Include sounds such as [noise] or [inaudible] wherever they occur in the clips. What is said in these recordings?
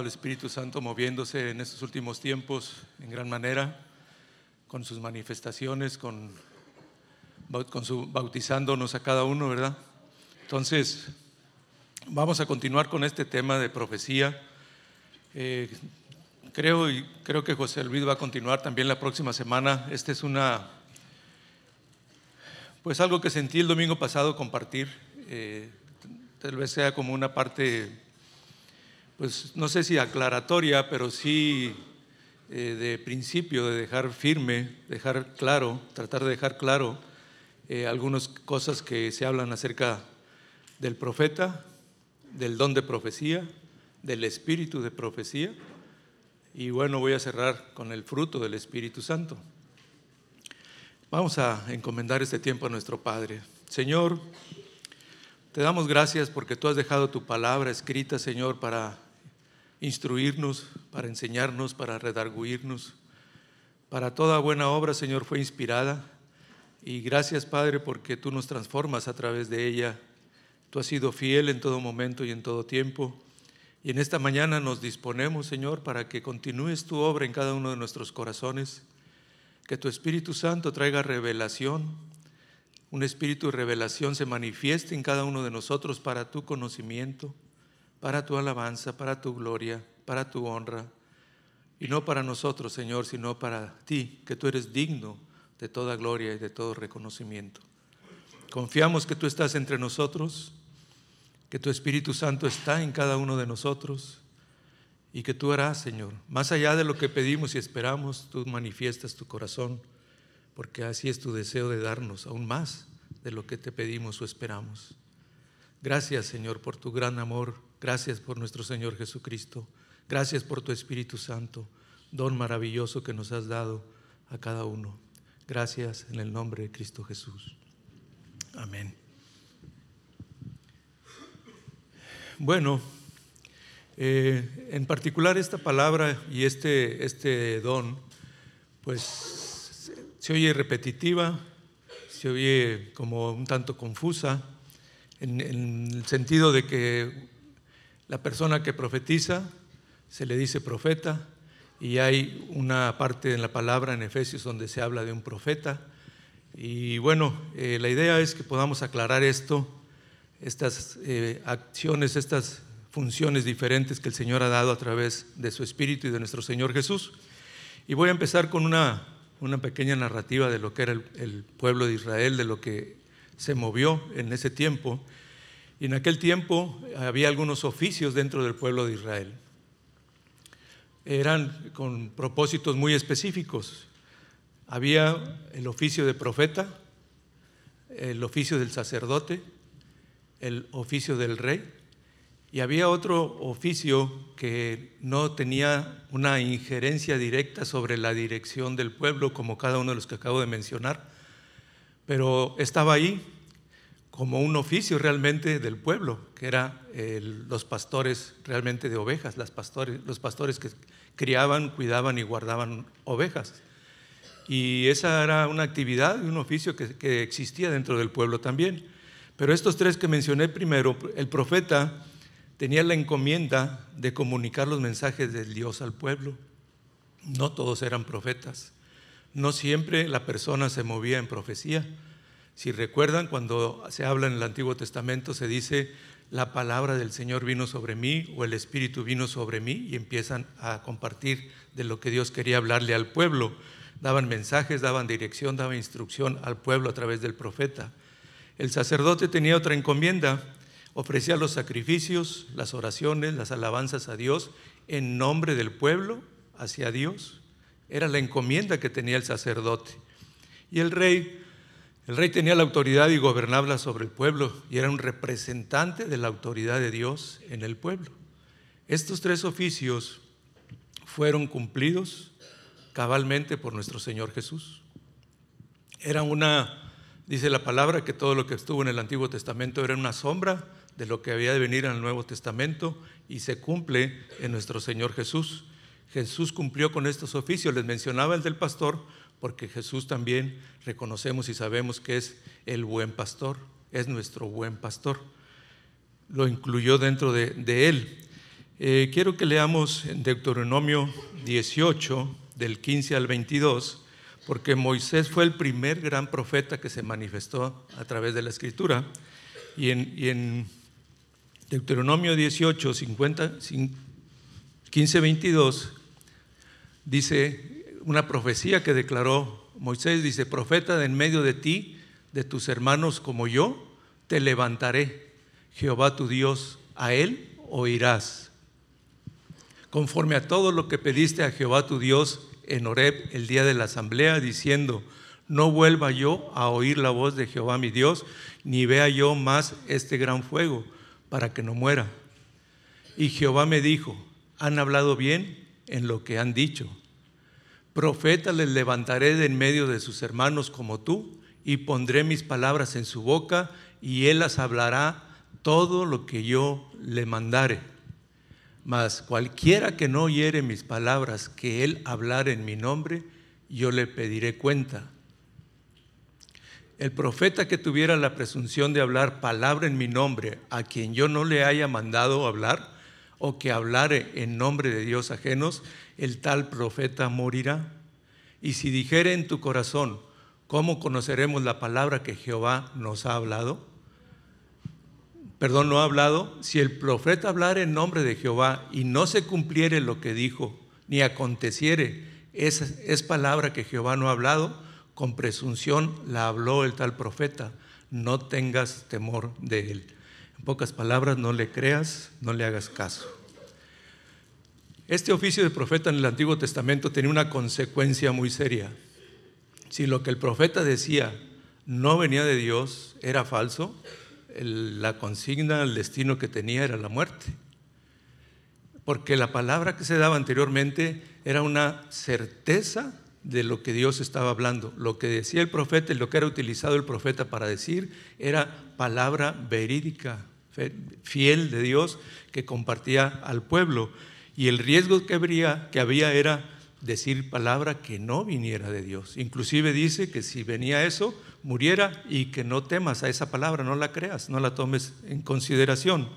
el Espíritu Santo moviéndose en estos últimos tiempos en gran manera, con sus manifestaciones, con, con su bautizándonos a cada uno, ¿verdad? Entonces, vamos a continuar con este tema de profecía. Eh, creo y creo que José Luis va a continuar también la próxima semana. Esta es una, pues algo que sentí el domingo pasado compartir. Eh, tal vez sea como una parte, pues no sé si aclaratoria, pero sí eh, de principio, de dejar firme, dejar claro, tratar de dejar claro eh, algunas cosas que se hablan acerca del profeta, del don de profecía, del espíritu de profecía. Y bueno, voy a cerrar con el fruto del Espíritu Santo. Vamos a encomendar este tiempo a nuestro Padre. Señor, te damos gracias porque tú has dejado tu palabra escrita, Señor, para instruirnos, para enseñarnos, para redarguirnos. Para toda buena obra, Señor, fue inspirada. Y gracias, Padre, porque tú nos transformas a través de ella. Tú has sido fiel en todo momento y en todo tiempo. Y en esta mañana nos disponemos, Señor, para que continúes tu obra en cada uno de nuestros corazones. Que tu Espíritu Santo traiga revelación, un espíritu de revelación se manifieste en cada uno de nosotros para tu conocimiento, para tu alabanza, para tu gloria, para tu honra. Y no para nosotros, Señor, sino para ti, que tú eres digno de toda gloria y de todo reconocimiento. Confiamos que tú estás entre nosotros, que tu Espíritu Santo está en cada uno de nosotros y que tú harás, Señor, más allá de lo que pedimos y esperamos, tú manifiestas tu corazón porque así es tu deseo de darnos aún más de lo que te pedimos o esperamos. Gracias, Señor, por tu gran amor. Gracias por nuestro Señor Jesucristo. Gracias por tu Espíritu Santo, don maravilloso que nos has dado a cada uno. Gracias en el nombre de Cristo Jesús. Amén. Bueno, eh, en particular esta palabra y este, este don, pues se oye repetitiva, se oye como un tanto confusa, en, el sentido de que la persona que profetiza se le dice profeta, y hay una parte en la palabra en Efesios donde se habla de un profeta. Y bueno, eh, la idea es que podamos aclarar esto, estas eh, acciones, estas funciones diferentes que el Señor ha dado a través de su Espíritu y de nuestro Señor Jesús. Y voy a empezar con una una pequeña narrativa de lo que era el, pueblo de Israel, de lo que se movió en ese tiempo. Y en aquel tiempo había algunos oficios dentro del pueblo de Israel. Eran con propósitos muy específicos. Había el oficio de profeta, el oficio del sacerdote, el oficio del rey y había otro oficio que no tenía una injerencia directa sobre la dirección del pueblo, como cada uno de los que acabo de mencionar, pero estaba ahí como un oficio realmente del pueblo, que eran los pastores realmente de ovejas, pastores, los pastores que criaban, cuidaban y guardaban ovejas. Y esa era una actividad y un oficio que, que existía dentro del pueblo también. Pero estos tres que mencioné primero, el profeta, tenía la encomienda de comunicar los mensajes del Dios al pueblo. No todos eran profetas. No siempre la persona se movía en profecía. Si recuerdan, cuando se habla en el Antiguo Testamento, se dice, la palabra del Señor vino sobre mí o el Espíritu vino sobre mí y empiezan a compartir de lo que Dios quería hablarle al pueblo. Daban mensajes, daban dirección, daban instrucción al pueblo a través del profeta. El sacerdote tenía otra encomienda ofrecía los sacrificios, las oraciones, las alabanzas a Dios en nombre del pueblo hacia Dios. Era la encomienda que tenía el sacerdote. Y el rey, el rey tenía la autoridad y gobernaba sobre el pueblo y era un representante de la autoridad de Dios en el pueblo. Estos tres oficios fueron cumplidos cabalmente por nuestro Señor Jesús. Era una, dice la palabra, que todo lo que estuvo en el Antiguo Testamento era una sombra de lo que había de venir en el Nuevo Testamento y se cumple en nuestro Señor Jesús. Jesús cumplió con estos oficios. Les mencionaba el del pastor porque Jesús también reconocemos y sabemos que es el buen pastor, es nuestro buen pastor. Lo incluyó dentro de, él. Eh, quiero que leamos en Deuteronomio 18, del 15 al 22, porque Moisés fue el primer gran profeta que se manifestó a través de la escritura. Y en, Deuteronomio 18, 50, 15, 22, dice una profecía que declaró Moisés, dice, profeta de en medio de ti, de tus hermanos como yo, te levantaré, Jehová tu Dios, a él oirás. Conforme a todo lo que pediste a Jehová tu Dios en Horeb el día de la asamblea, diciendo, no vuelva yo a oír la voz de Jehová mi Dios, ni vea yo más este gran fuego, para que no muera. Y Jehová me dijo, han hablado bien en lo que han dicho. Profeta les levantaré de en medio de sus hermanos como tú, y pondré mis palabras en su boca, y él las hablará todo lo que yo le mandare. Mas cualquiera que no oyere mis palabras que él hablar en mi nombre, yo le pediré cuenta. El profeta que tuviera la presunción de hablar palabra en mi nombre, a quien yo no le haya mandado hablar, o que hablare en nombre de Dios ajenos, el tal profeta morirá. Y si dijere en tu corazón, ¿cómo conoceremos la palabra que Jehová nos ha hablado? Perdón, no ha hablado. Si el profeta hablara en nombre de Jehová y no se cumpliere lo que dijo, ni aconteciere, es, es palabra que Jehová no ha hablado, con presunción la habló el tal profeta. No tengas temor de él. Pocas palabras, no le creas, no le hagas caso. Este oficio de profeta en el Antiguo Testamento tenía una consecuencia muy seria. Si lo que el profeta decía no venía de Dios, era falso, la consigna, el destino que tenía era la muerte. Porque la palabra que se daba anteriormente era una certeza de lo que Dios estaba hablando. Lo que decía el profeta y lo que era utilizado el profeta para decir era palabra verídica, fiel de Dios que compartía al pueblo. Y el riesgo que había, que había era decir palabra que no viniera de Dios. Inclusive dice que si venía eso, muriera y que no temas a esa palabra, no la creas, no la tomes en consideración.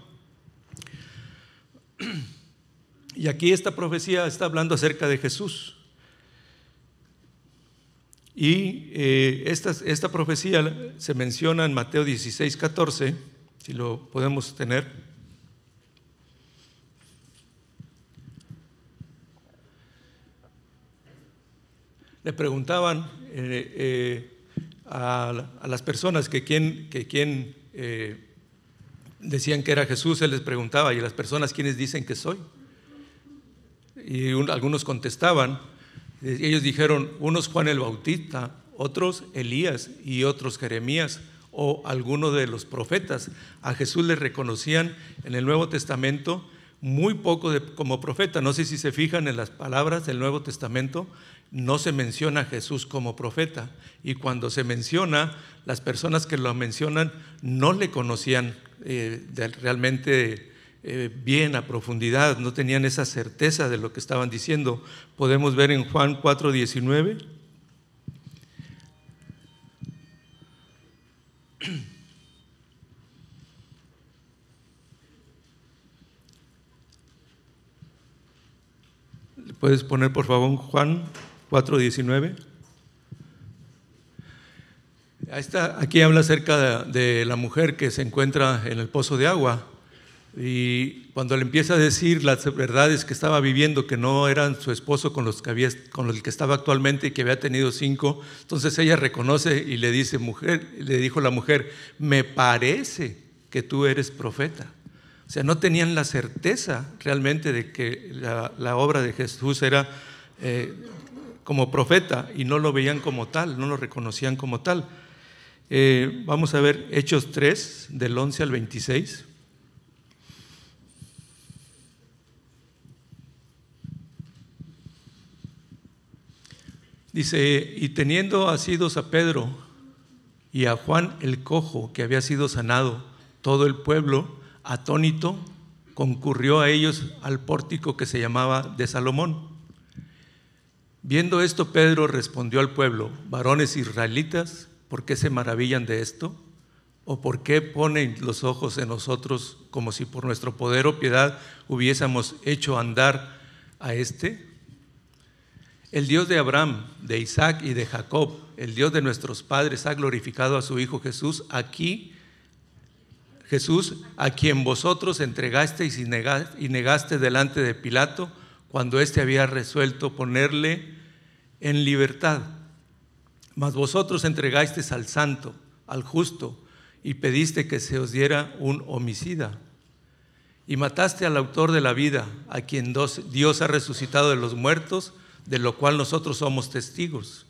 Y aquí esta profecía está hablando acerca de Jesús. Y eh, esta, esta profecía se menciona en Mateo 16, 14, si lo podemos tener. le preguntaban eh, eh, a, las personas que quién, que quién eh, decían que era Jesús, él les preguntaba, ¿y las personas quiénes dicen que soy? Y algunos contestaban, ellos dijeron, unos Juan el Bautista, otros Elías y otros Jeremías o alguno de los profetas. A Jesús le reconocían en el Nuevo Testamento muy poco como profeta. No sé si se fijan en las palabras del Nuevo Testamento, no se menciona a Jesús como profeta. Y cuando se menciona, las personas que lo mencionan no le conocían eh, realmente eh, bien a profundidad, no tenían esa certeza de lo que estaban diciendo. Podemos ver en Juan 4:19. ¿Puedes poner por favor Juan 4.19. Aquí habla acerca de, la mujer que se encuentra en el pozo de agua y cuando le empieza a decir las verdades que estaba viviendo, que no eran su esposo con los que, había, con los que estaba actualmente y que había tenido cinco, entonces ella reconoce y le dice, mujer, le dijo la mujer, me parece que tú eres profeta. O sea, no tenían la certeza realmente de que la, obra de Jesús era eh, como profeta y no lo veían como tal, no lo reconocían como tal. Eh, vamos a ver Hechos 3, del 11 al 26. Dice, y teniendo asidos a Pedro y a Juan el cojo que había sido sanado, todo el pueblo, atónito, concurrió a ellos al pórtico que se llamaba de Salomón Viendo esto, Pedro respondió al pueblo, varones israelitas, ¿por qué se maravillan de esto? ¿O por qué ponen los ojos en nosotros como si por nuestro poder o piedad hubiésemos hecho andar a este? El Dios de Abraham, de Isaac y de Jacob, el Dios de nuestros padres, ha glorificado a su Hijo Jesús aquí, Jesús, a quien vosotros entregasteis y negaste delante de Pilato cuando éste había resuelto ponerle en libertad. Mas vosotros entregasteis al santo, al justo, y pediste que se os diera un homicida. Y mataste al autor de la vida, a quien Dios ha resucitado de los muertos, de lo cual nosotros somos testigos.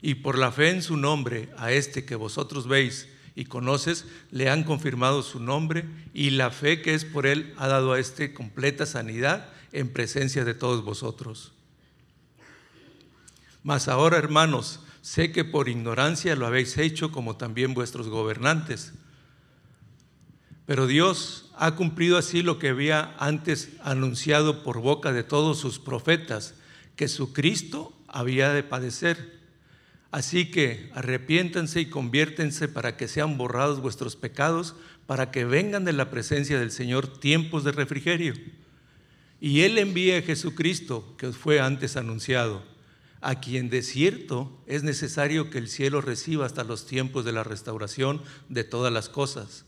Y por la fe en su nombre, a este que vosotros veis y conoces, le han confirmado su nombre, y la fe que es por él ha dado a este completa sanidad en presencia de todos vosotros. Mas ahora, hermanos, sé que por ignorancia lo habéis hecho como también vuestros gobernantes. Pero Dios ha cumplido así lo que había antes anunciado por boca de todos sus profetas, que su Cristo había de padecer. Así que arrepiéntanse y conviértense para que sean borrados vuestros pecados, para que vengan de la presencia del Señor tiempos de refrigerio. Y Él envía a Jesucristo, que os fue antes anunciado a quien de cierto es necesario que el cielo reciba hasta los tiempos de la restauración de todas las cosas,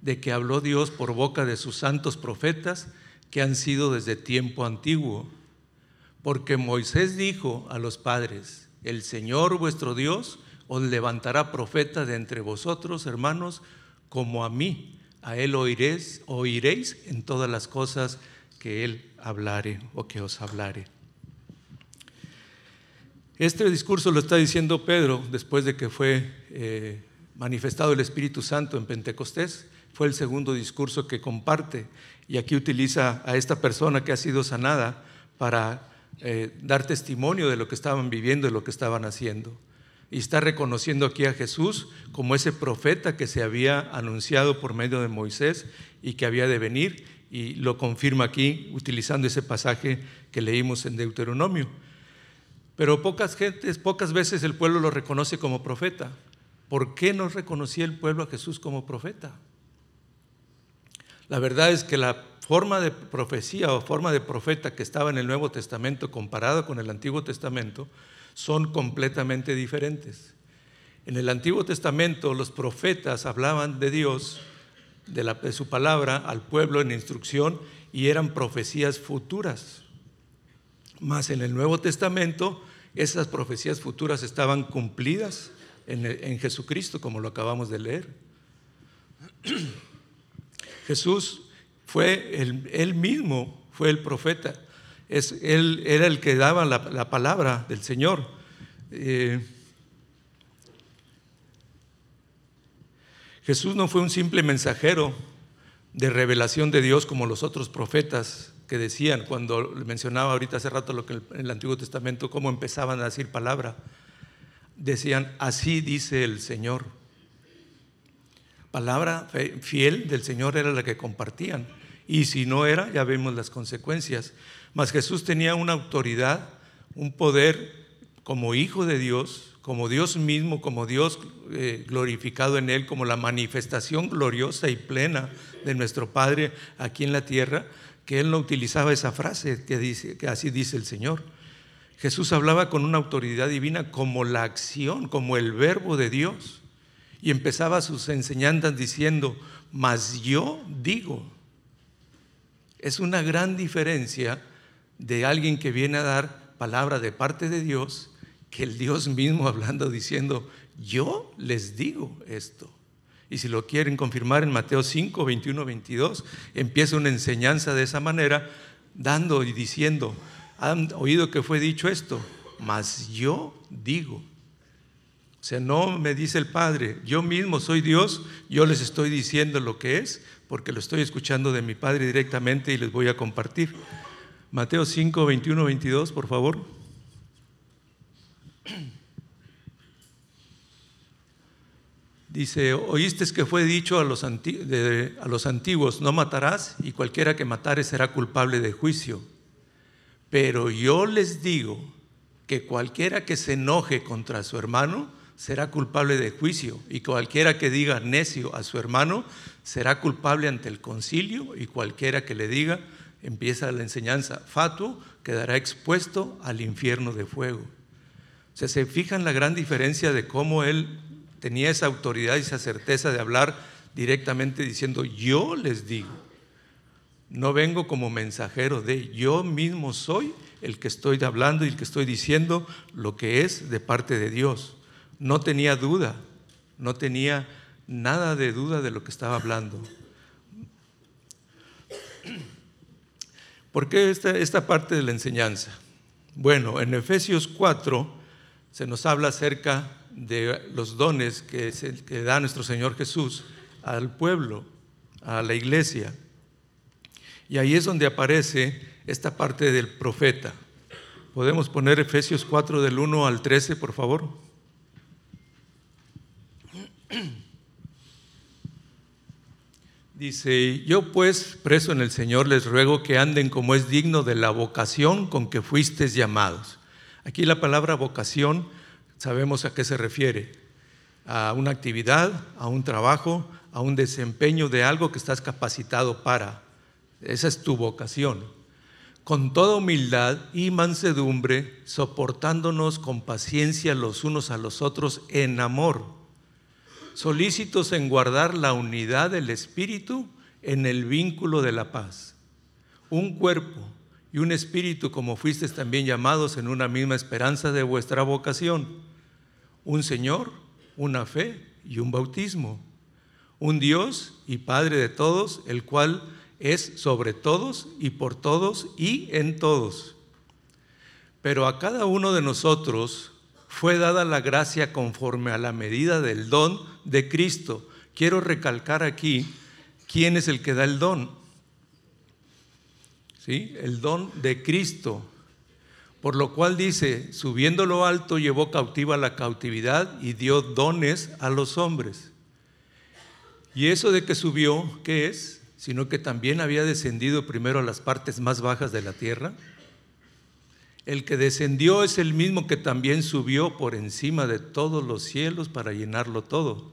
de que habló Dios por boca de sus santos profetas que han sido desde tiempo antiguo. Porque Moisés dijo a los padres, el Señor vuestro Dios os levantará profeta de entre vosotros, hermanos, como a mí. A él oiréis, oiréis en todas las cosas que él hablare o que os hablare. Este discurso lo está diciendo Pedro después de que fue eh, manifestado el Espíritu Santo en Pentecostés. Fue el segundo discurso que comparte y aquí utiliza a esta persona que ha sido sanada para eh, dar testimonio de lo que estaban viviendo y lo que estaban haciendo. Y está reconociendo aquí a Jesús como ese profeta que se había anunciado por medio de Moisés y que había de venir y lo confirma aquí utilizando ese pasaje que leímos en Deuteronomio. Pero pocas gentes, pocas veces el pueblo lo reconoce como profeta. ¿Por qué no reconocía el pueblo a Jesús como profeta? La verdad es que la forma de profecía o forma de profeta que estaba en el Nuevo Testamento comparado con el Antiguo Testamento son completamente diferentes. En el Antiguo Testamento los profetas hablaban de Dios, de, su palabra al pueblo en instrucción y eran profecías futuras. Más en el Nuevo Testamento, esas profecías futuras estaban cumplidas en, Jesucristo, como lo acabamos de leer. [clears throat] Jesús fue el, él mismo, fue el profeta. Es, él era el que daba la, palabra del Señor. Eh, Jesús no fue un simple mensajero de revelación de Dios como los otros profetas que decían, cuando mencionaba ahorita hace rato lo que en el Antiguo Testamento, cómo empezaban a decir palabra, decían, así dice el Señor. Palabra fiel del Señor era la que compartían. Y si no era, ya vemos las consecuencias. Mas Jesús tenía una autoridad, un poder como hijo de Dios, como Dios mismo, como Dios eh, glorificado en él, como la manifestación gloriosa y plena de nuestro Padre aquí en la tierra, que él no utilizaba esa frase que dice que así dice el Señor. Jesús hablaba con una autoridad divina como la acción, como el verbo de Dios. Y empezaba sus enseñanzas diciendo, mas yo digo. Es una gran diferencia de alguien que viene a dar palabra de parte de Dios que el Dios mismo [laughs] hablando diciendo, yo les digo esto. Y si lo quieren confirmar en Mateo 5, 21, 22, empieza una enseñanza de esa manera, dando y diciendo, han oído que fue dicho esto, mas yo digo. O sea, no me dice el Padre, yo mismo soy Dios, yo les estoy diciendo lo que es, porque lo estoy escuchando de mi Padre directamente y les voy a compartir. Mateo 5, 21, 22, por favor. Dice, oíste que fue dicho a los, a los antiguos, no matarás y cualquiera que matare será culpable de juicio. Pero yo les digo que cualquiera que se enoje contra su hermano será culpable de juicio, y cualquiera que diga necio a su hermano será culpable ante el concilio, y cualquiera que le diga, empieza la enseñanza, fatuo, quedará expuesto al infierno de fuego. O sea, se fijan la gran diferencia de cómo él tenía esa autoridad y esa certeza de hablar directamente diciendo, yo les digo, no vengo como mensajero de, yo mismo soy el que estoy hablando y el que estoy diciendo lo que es de parte de Dios. No tenía duda, no tenía nada de duda de lo que estaba hablando. ¿Por qué esta, esta parte de la enseñanza? Bueno, en Efesios 4 se nos habla acerca de los dones que, que da nuestro Señor Jesús al pueblo, a la iglesia. Y ahí es donde aparece esta parte del profeta. ¿Podemos poner Efesios 4 del 1 al 13, por favor? Dice, yo pues, preso en el Señor, les ruego que anden como es digno de la vocación con que fuisteis llamados. Aquí la palabra vocación, sabemos a qué se refiere. A una actividad, a un trabajo, a un desempeño de algo que estás capacitado para. Esa es tu vocación. Con toda humildad y mansedumbre, soportándonos con paciencia los unos a los otros en amor solícitos en guardar la unidad del Espíritu en el vínculo de la paz. Un cuerpo y un espíritu como fuisteis también llamados en una misma esperanza de vuestra vocación. Un Señor, una fe y un bautismo. Un Dios y Padre de todos, el cual es sobre todos y por todos y en todos. Pero a cada uno de nosotros fue dada la gracia conforme a la medida del don de Cristo. Quiero recalcar aquí quién es el que da el don. ¿Sí? El don de Cristo. Por lo cual dice, subiendo lo alto llevó cautiva la cautividad y dio dones a los hombres. Y eso de que subió, ¿qué es? Sino que también había descendido primero a las partes más bajas de la tierra el que descendió es el mismo que también subió por encima de todos los cielos para llenarlo todo.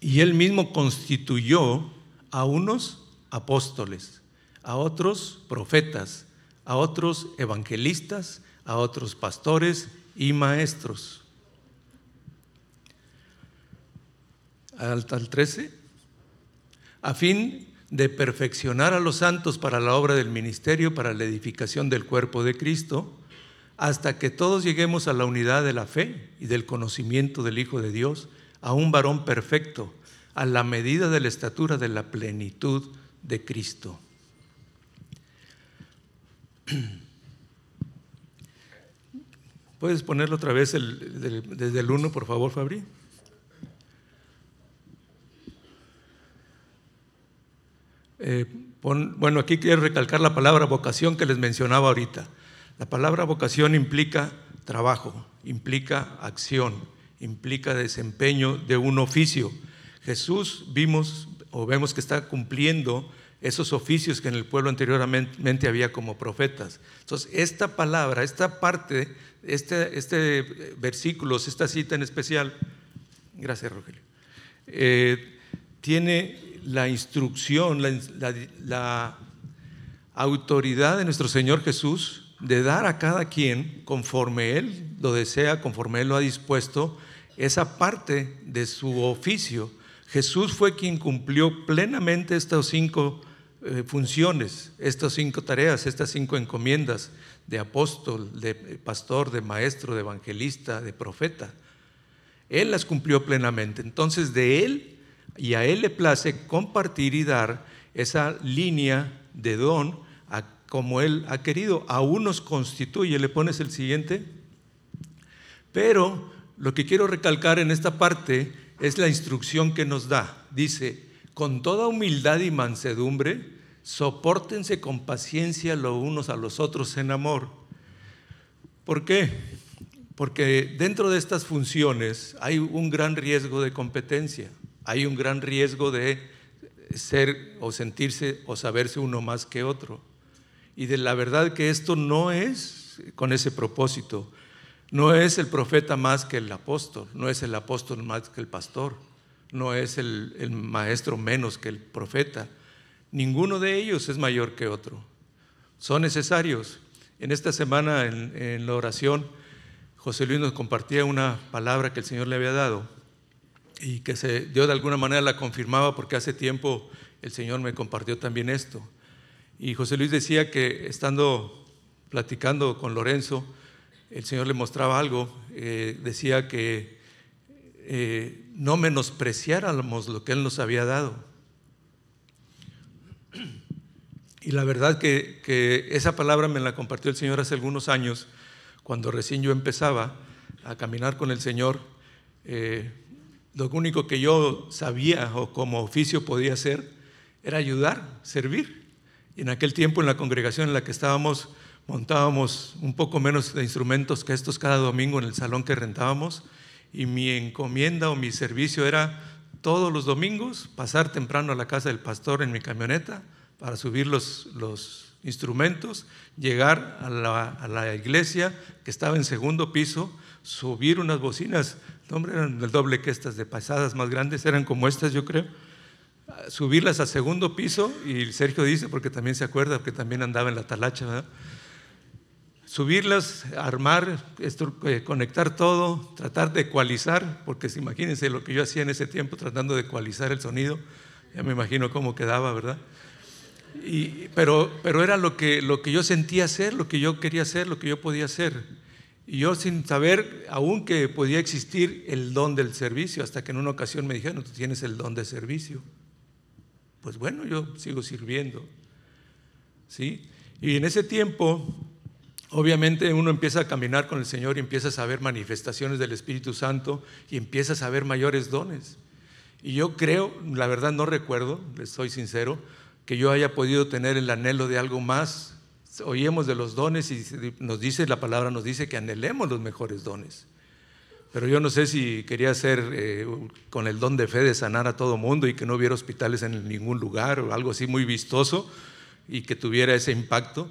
Y él mismo constituyó a unos apóstoles, a otros profetas, a otros evangelistas, a otros pastores y maestros. Al, 13, a fin de perfeccionar a los santos para la obra del ministerio, para la edificación del cuerpo de Cristo, hasta que todos lleguemos a la unidad de la fe y del conocimiento del Hijo de Dios, a un varón perfecto, a la medida de la estatura de la plenitud de Cristo. [clears throat] ¿Puedes ponerlo otra vez desde el 1, por favor, Fabri? Eh, bueno, aquí quiero recalcar la palabra vocación que les mencionaba ahorita. La palabra vocación implica trabajo, implica acción, implica desempeño de un oficio. Jesús vimos o vemos que está cumpliendo esos oficios que en el pueblo anteriormente había como profetas. Entonces, esta palabra, esta parte, este, este versículo, esta cita en especial, gracias Rogelio, eh, tiene la instrucción, la, autoridad de nuestro Señor Jesús de dar a cada quien, conforme Él lo desea, conforme Él lo ha dispuesto, esa parte de su oficio. Jesús fue quien cumplió plenamente estas cinco eh, funciones, estas cinco tareas, estas cinco encomiendas de apóstol, de pastor, de maestro, de evangelista, de profeta. Él las cumplió plenamente. Entonces de Él y a Él le place compartir y dar esa línea de don a, como Él ha querido. A unos constituye, le pones el siguiente. Pero lo que quiero recalcar en esta parte es la instrucción que nos da. Dice, con toda humildad y mansedumbre, soportense con paciencia los unos a los otros en amor. ¿Por qué? Porque dentro de estas funciones hay un gran riesgo de competencia hay un gran riesgo de ser o sentirse o saberse uno más que otro. Y de la verdad que esto no es con ese propósito. No es el profeta más que el apóstol, no es el apóstol más que el pastor, no es el, maestro menos que el profeta. Ninguno de ellos es mayor que otro. Son necesarios. En esta semana, en, en la oración, José Luis nos compartía una palabra que el Señor le había dado y que se, yo de alguna manera la confirmaba porque hace tiempo el Señor me compartió también esto. Y José Luis decía que estando platicando con Lorenzo, el Señor le mostraba algo, eh, decía que eh, no menospreciáramos lo que Él nos había dado. Y la verdad que, que, esa palabra me la compartió el Señor hace algunos años, cuando recién yo empezaba a caminar con el Señor. Eh, lo único que yo sabía o como oficio podía hacer era ayudar, servir. Y en aquel tiempo en la congregación en la que estábamos, montábamos un poco menos de instrumentos que estos cada domingo en el salón que rentábamos y mi encomienda o mi servicio era todos los domingos pasar temprano a la casa del pastor en mi camioneta para subir los, los instrumentos, llegar a la, a la, iglesia que estaba en segundo piso, subir unas bocinas, hombre, eran el doble que estas de pasadas más grandes, eran como estas yo creo, subirlas al segundo piso y Sergio dice, porque también se acuerda, que también andaba en la talacha, ¿verdad? subirlas, armar, eh, conectar todo, tratar de ecualizar, porque imagínense lo que yo hacía en ese tiempo tratando de ecualizar el sonido, ya me imagino cómo quedaba, ¿verdad? Pero, pero era lo que, lo que yo sentía hacer, lo que yo quería hacer, lo que yo podía hacer. Y yo sin saber aún que podía existir el don del servicio, hasta que en una ocasión me dijeron, tú tienes el don de servicio. Pues bueno, yo sigo sirviendo. ¿Sí? Y en ese tiempo Obviamente uno empieza a caminar con el Señor y empieza a saber manifestaciones del Espíritu Santo y empieza a saber mayores dones. Y yo creo, la verdad no recuerdo, les soy sincero, que yo haya podido tener el anhelo de algo más. Oímos de los dones y nos dice, la palabra nos dice que anhelemos los mejores dones. Pero yo no sé si quería ser eh, con el don de fe de sanar a todo mundo y que no hubiera hospitales en ningún lugar o algo así muy vistoso y que tuviera ese impacto.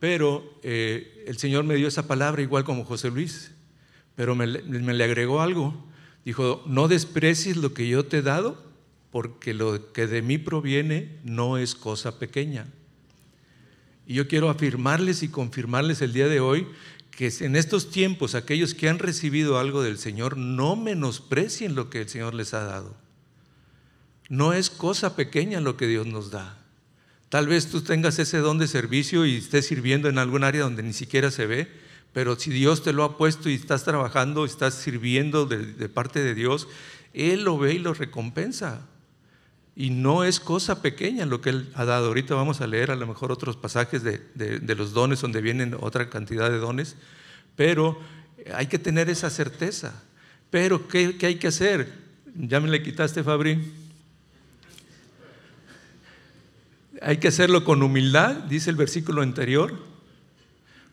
Pero eh, el Señor me dio esa palabra igual como José Luis, pero me, le agregó algo. Dijo, no desprecies lo que yo te he dado, porque lo que de mí proviene no es cosa pequeña. Y yo quiero afirmarles y confirmarles el día de hoy que en estos tiempos aquellos que han recibido algo del Señor no menosprecien lo que el Señor les ha dado. No es cosa pequeña lo que Dios nos da. Tal vez tú tengas ese don de servicio y estés sirviendo en algún área donde ni siquiera se ve, pero si Dios te lo ha puesto y estás trabajando, estás sirviendo de, parte de Dios, Él lo ve y lo recompensa. Y no es cosa pequeña lo que Él ha dado. Ahorita vamos a leer a lo mejor otros pasajes de, los dones donde vienen otra cantidad de dones, pero hay que tener esa certeza. Pero ¿qué, qué hay que hacer? Ya me le quitaste, Fabri. Hay que hacerlo con humildad, dice el versículo anterior,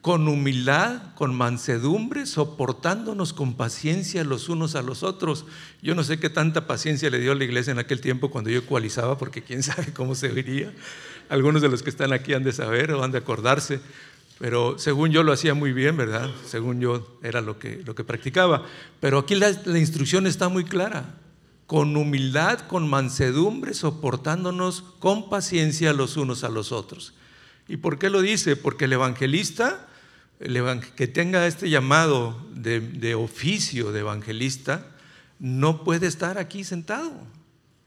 con humildad, con mansedumbre, soportándonos con paciencia los unos a los otros. Yo no sé qué tanta paciencia le dio a la iglesia en aquel tiempo cuando yo ecualizaba, porque quién sabe cómo se vería. Algunos de los que están aquí han de saber o han de acordarse, pero según yo lo hacía muy bien, ¿verdad? Según yo era lo que, lo que practicaba. Pero aquí la, la instrucción está muy clara con humildad, con mansedumbre, soportándonos con paciencia los unos a los otros. ¿Y por qué lo dice? Porque el evangelista, que tenga este llamado de, oficio de evangelista, no puede estar aquí sentado.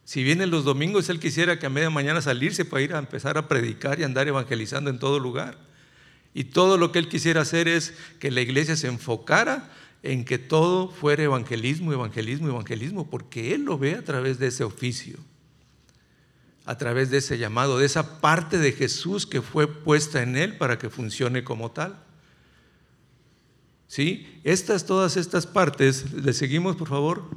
Si viene los domingos, él quisiera que a media mañana salirse para ir a empezar a predicar y andar evangelizando en todo lugar. Y todo lo que él quisiera hacer es que la iglesia se enfocara en que todo fuera evangelismo, evangelismo, evangelismo, porque Él lo ve a través de ese oficio, a través de ese llamado, de esa parte de Jesús que fue puesta en Él para que funcione como tal. ¿Sí? Estas, todas estas partes, le seguimos por favor,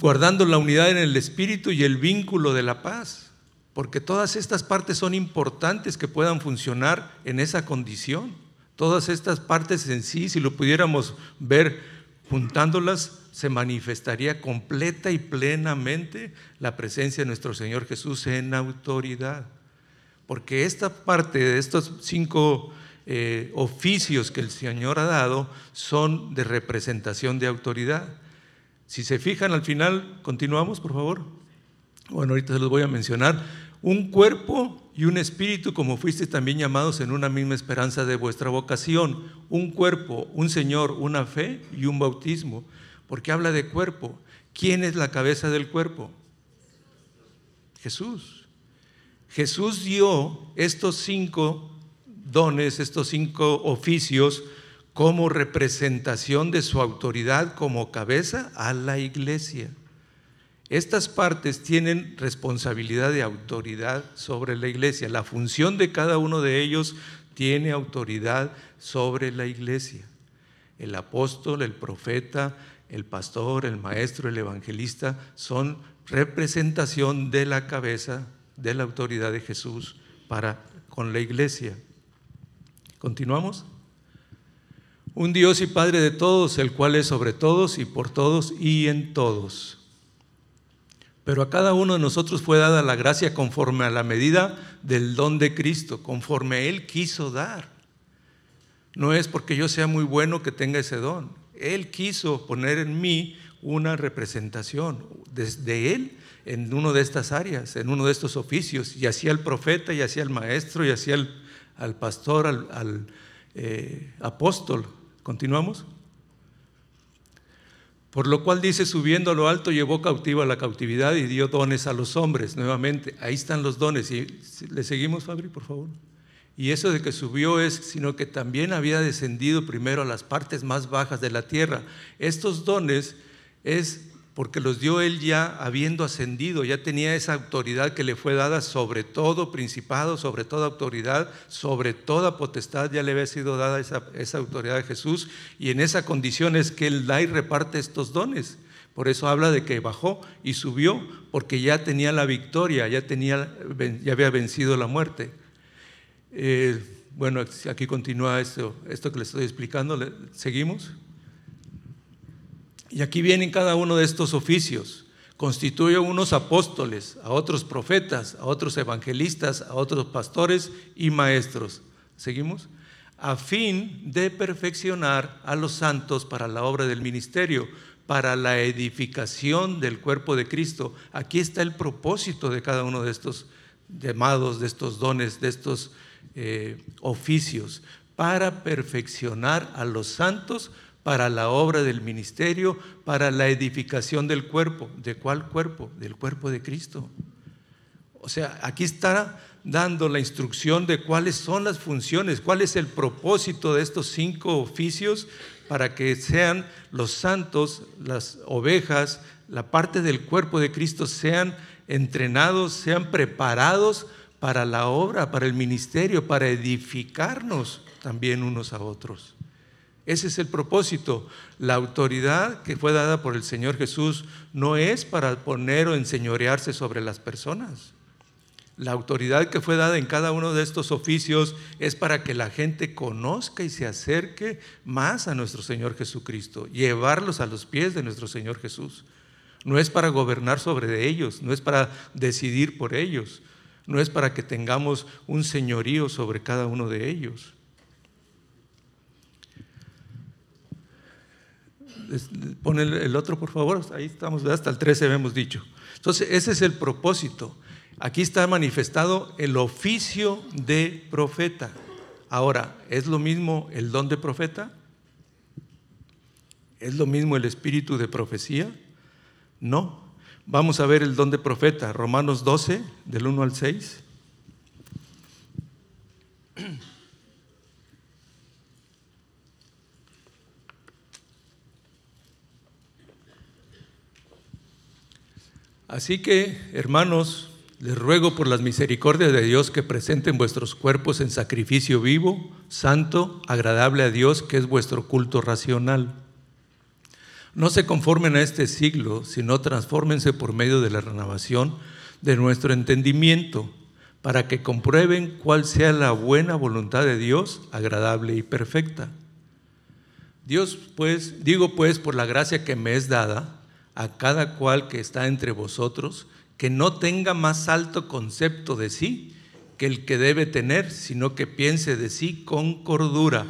guardando la unidad en el espíritu y el vínculo de la paz, porque todas estas partes son importantes que puedan funcionar en esa condición. Todas estas partes en sí, si lo pudiéramos ver juntándolas, se manifestaría completa y plenamente la presencia de nuestro Señor Jesús en autoridad. Porque esta parte de estos cinco eh, oficios que el Señor ha dado son de representación de autoridad. Si se fijan al final, continuamos, por favor. Bueno, ahorita se los voy a mencionar. Un cuerpo y un espíritu, como fuiste también llamados en una misma esperanza de vuestra vocación. Un cuerpo, un Señor, una fe y un bautismo. Porque habla de cuerpo. ¿Quién es la cabeza del cuerpo? Jesús. Jesús dio estos cinco dones, estos cinco oficios, como representación de su autoridad como cabeza a la iglesia. Estas partes tienen responsabilidad de autoridad sobre la iglesia. La función de cada uno de ellos tiene autoridad sobre la iglesia. El apóstol, el profeta, el pastor, el maestro, el evangelista son representación de la cabeza de la autoridad de Jesús para con la iglesia. ¿Continuamos? Un Dios y Padre de todos, el cual es sobre todos y por todos y en todos. Pero a cada uno de nosotros fue dada la gracia conforme a la medida del don de Cristo, conforme Él quiso dar. No es porque yo sea muy bueno que tenga ese don. Él quiso poner en mí una representación desde Él en una de estas áreas, en uno de estos oficios, y hacía el profeta, y hacía el maestro, y hacía el, al pastor, al, eh, apóstol. ¿Continuamos? Por lo cual dice, subiendo a lo alto, llevó cautiva la cautividad y dio dones a los hombres. Nuevamente, ahí están los dones. Y le seguimos, Fabri, por favor. Y eso de que subió es, sino que también había descendido primero a las partes más bajas de la tierra. Estos dones es porque los dio él ya habiendo ascendido, ya tenía esa autoridad que le fue dada sobre todo principado, sobre toda autoridad, sobre toda potestad, ya le había sido dada esa, autoridad de Jesús, y en esa condición es que él da y reparte estos dones. Por eso habla de que bajó y subió, porque ya tenía la victoria, ya, tenía, ya había vencido la muerte. Eh, bueno, aquí continúa esto, esto que le estoy explicando. ¿Seguimos? Y aquí vienen cada uno de estos oficios. Constituye unos apóstoles, a otros profetas, a otros evangelistas, a otros pastores y maestros. ¿Seguimos? A fin de perfeccionar a los santos para la obra del ministerio, para la edificación del cuerpo de Cristo. Aquí está el propósito de cada uno de estos llamados, de estos dones, de estos eh, oficios, para perfeccionar a los santos para la obra del ministerio, para la edificación del cuerpo. ¿De cuál cuerpo? Del cuerpo de Cristo. O sea, aquí está dando la instrucción de cuáles son las funciones, cuál es el propósito de estos cinco oficios para que sean los santos, las ovejas, la parte del cuerpo de Cristo sean entrenados, sean preparados para la obra, para el ministerio, para edificarnos también unos a otros. Ese es el propósito. La autoridad que fue dada por el Señor Jesús no es para poner o enseñorearse sobre las personas. La autoridad que fue dada en cada uno de estos oficios es para que la gente conozca y se acerque más a nuestro Señor Jesucristo, llevarlos a los pies de nuestro Señor Jesús. No es para gobernar sobre ellos, no es para decidir por ellos, no es para que tengamos un señorío sobre cada uno de ellos. Pon el, otro, por favor. Ahí estamos, hasta el 13 hemos dicho. Entonces, ese es el propósito. Aquí está manifestado el oficio de profeta. Ahora, ¿es lo mismo el don de profeta? ¿Es lo mismo el espíritu de profecía? No. Vamos a ver el don de profeta, Romanos 12, del 1 al 6. Así que, hermanos, les ruego por las misericordias de Dios que presenten vuestros cuerpos en sacrificio vivo, santo, agradable a Dios, que es vuestro culto racional. No se conformen a este siglo, sino transfórmense por medio de la renovación de nuestro entendimiento, para que comprueben cuál sea la buena voluntad de Dios, agradable y perfecta. Dios, pues, digo pues, por la gracia que me es dada, a cada cual que está entre vosotros, que no tenga más alto concepto de sí que el que debe tener, sino que piense de sí con cordura,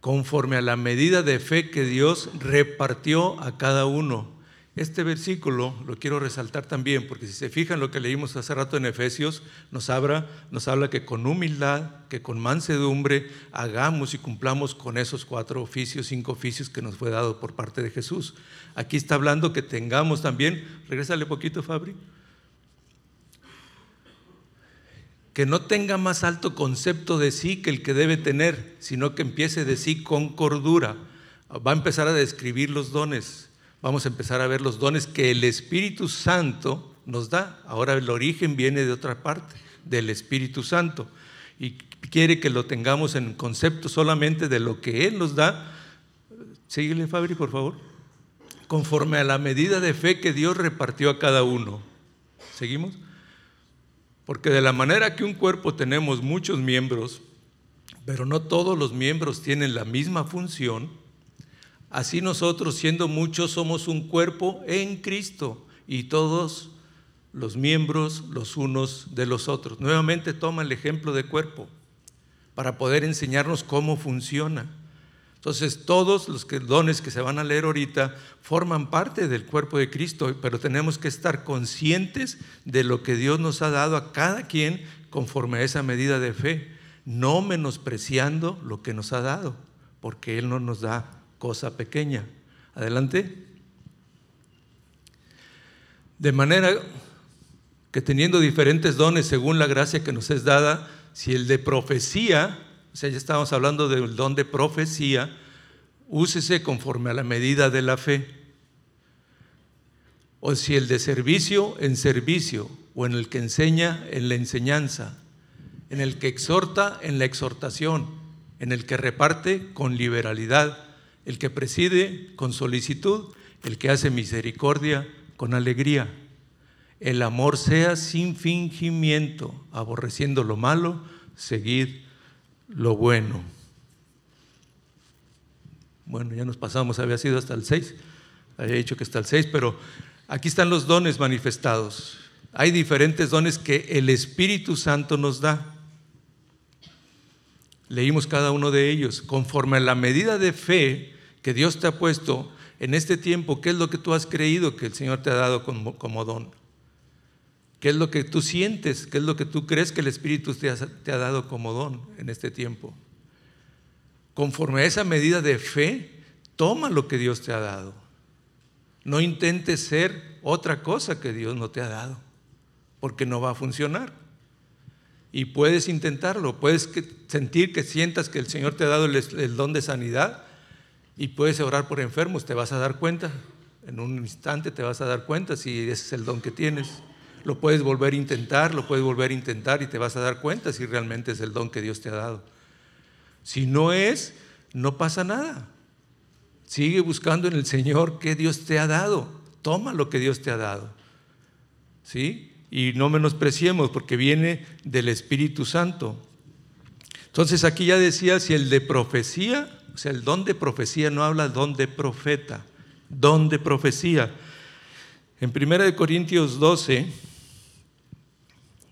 conforme a la medida de fe que Dios repartió a cada uno. Este versículo lo quiero resaltar también, porque si se fijan lo que leímos hace rato en Efesios, nos habla, nos habla que con humildad, que con mansedumbre, hagamos y cumplamos con esos cuatro oficios, cinco oficios que nos fue dado por parte de Jesús. Aquí está hablando que tengamos también, regrésale poquito Fabri, que no tenga más alto concepto de sí que el que debe tener, sino que empiece de sí con cordura. Va a empezar a describir los dones vamos a empezar a ver los dones que el Espíritu Santo nos da. Ahora el origen viene de otra parte, del Espíritu Santo. Y quiere que lo tengamos en concepto solamente de lo que Él nos da. Síguele, Fabri, por favor. Conforme a la medida de fe que Dios repartió a cada uno. ¿Seguimos? Porque de la manera que un cuerpo tenemos muchos miembros, pero no todos los miembros tienen la misma función, Así nosotros, siendo muchos, somos un cuerpo en Cristo y todos los miembros los unos de los otros. Nuevamente toma el ejemplo de cuerpo para poder enseñarnos cómo funciona. Entonces, todos los dones que se van a leer ahorita forman parte del cuerpo de Cristo, pero tenemos que estar conscientes de lo que Dios nos ha dado a cada quien conforme a esa medida de fe, no menospreciando lo que nos ha dado, porque Él no nos da cosa pequeña. Adelante. De manera que teniendo diferentes dones según la gracia que nos es dada, si el de profecía, o sea, ya estamos hablando del don de profecía, úsese conforme a la medida de la fe. O si el de servicio, en servicio, o en el que enseña, en la enseñanza, en el que exhorta, en la exhortación, en el que reparte, con liberalidad el que preside con solicitud, el que hace misericordia con alegría. El amor sea sin fingimiento, aborreciendo lo malo, seguid lo bueno. Bueno, ya nos pasamos, había sido hasta el 6, había dicho que hasta el 6, pero aquí están los dones manifestados. Hay diferentes dones que el Espíritu Santo nos da. Leímos cada uno de ellos. Conforme a la medida de fe que Dios te ha puesto en este tiempo, ¿qué es lo que tú has creído que el Señor te ha dado como, don? ¿Qué es lo que tú sientes? ¿Qué es lo que tú crees que el Espíritu te ha, dado como don en este tiempo? Conforme a esa medida de fe, toma lo que Dios te ha dado. No intentes ser otra cosa que Dios no te ha dado, porque no va a funcionar. Y puedes intentarlo, puedes sentir que sientas que el Señor te ha dado el don de sanidad, y puedes orar por enfermos, te vas a dar cuenta. En un instante te vas a dar cuenta si ese es el don que tienes. Lo puedes volver a intentar, lo puedes volver a intentar y te vas a dar cuenta si realmente es el don que Dios te ha dado. Si no es, no pasa nada. Sigue buscando en el Señor qué Dios te ha dado. Toma lo que Dios te ha dado. ¿Sí? Y no menospreciemos porque viene del Espíritu Santo. Entonces aquí ya decía, si el de profecía o sea, el don de profecía no habla don de profeta, don de profecía. En 1 Corintios 12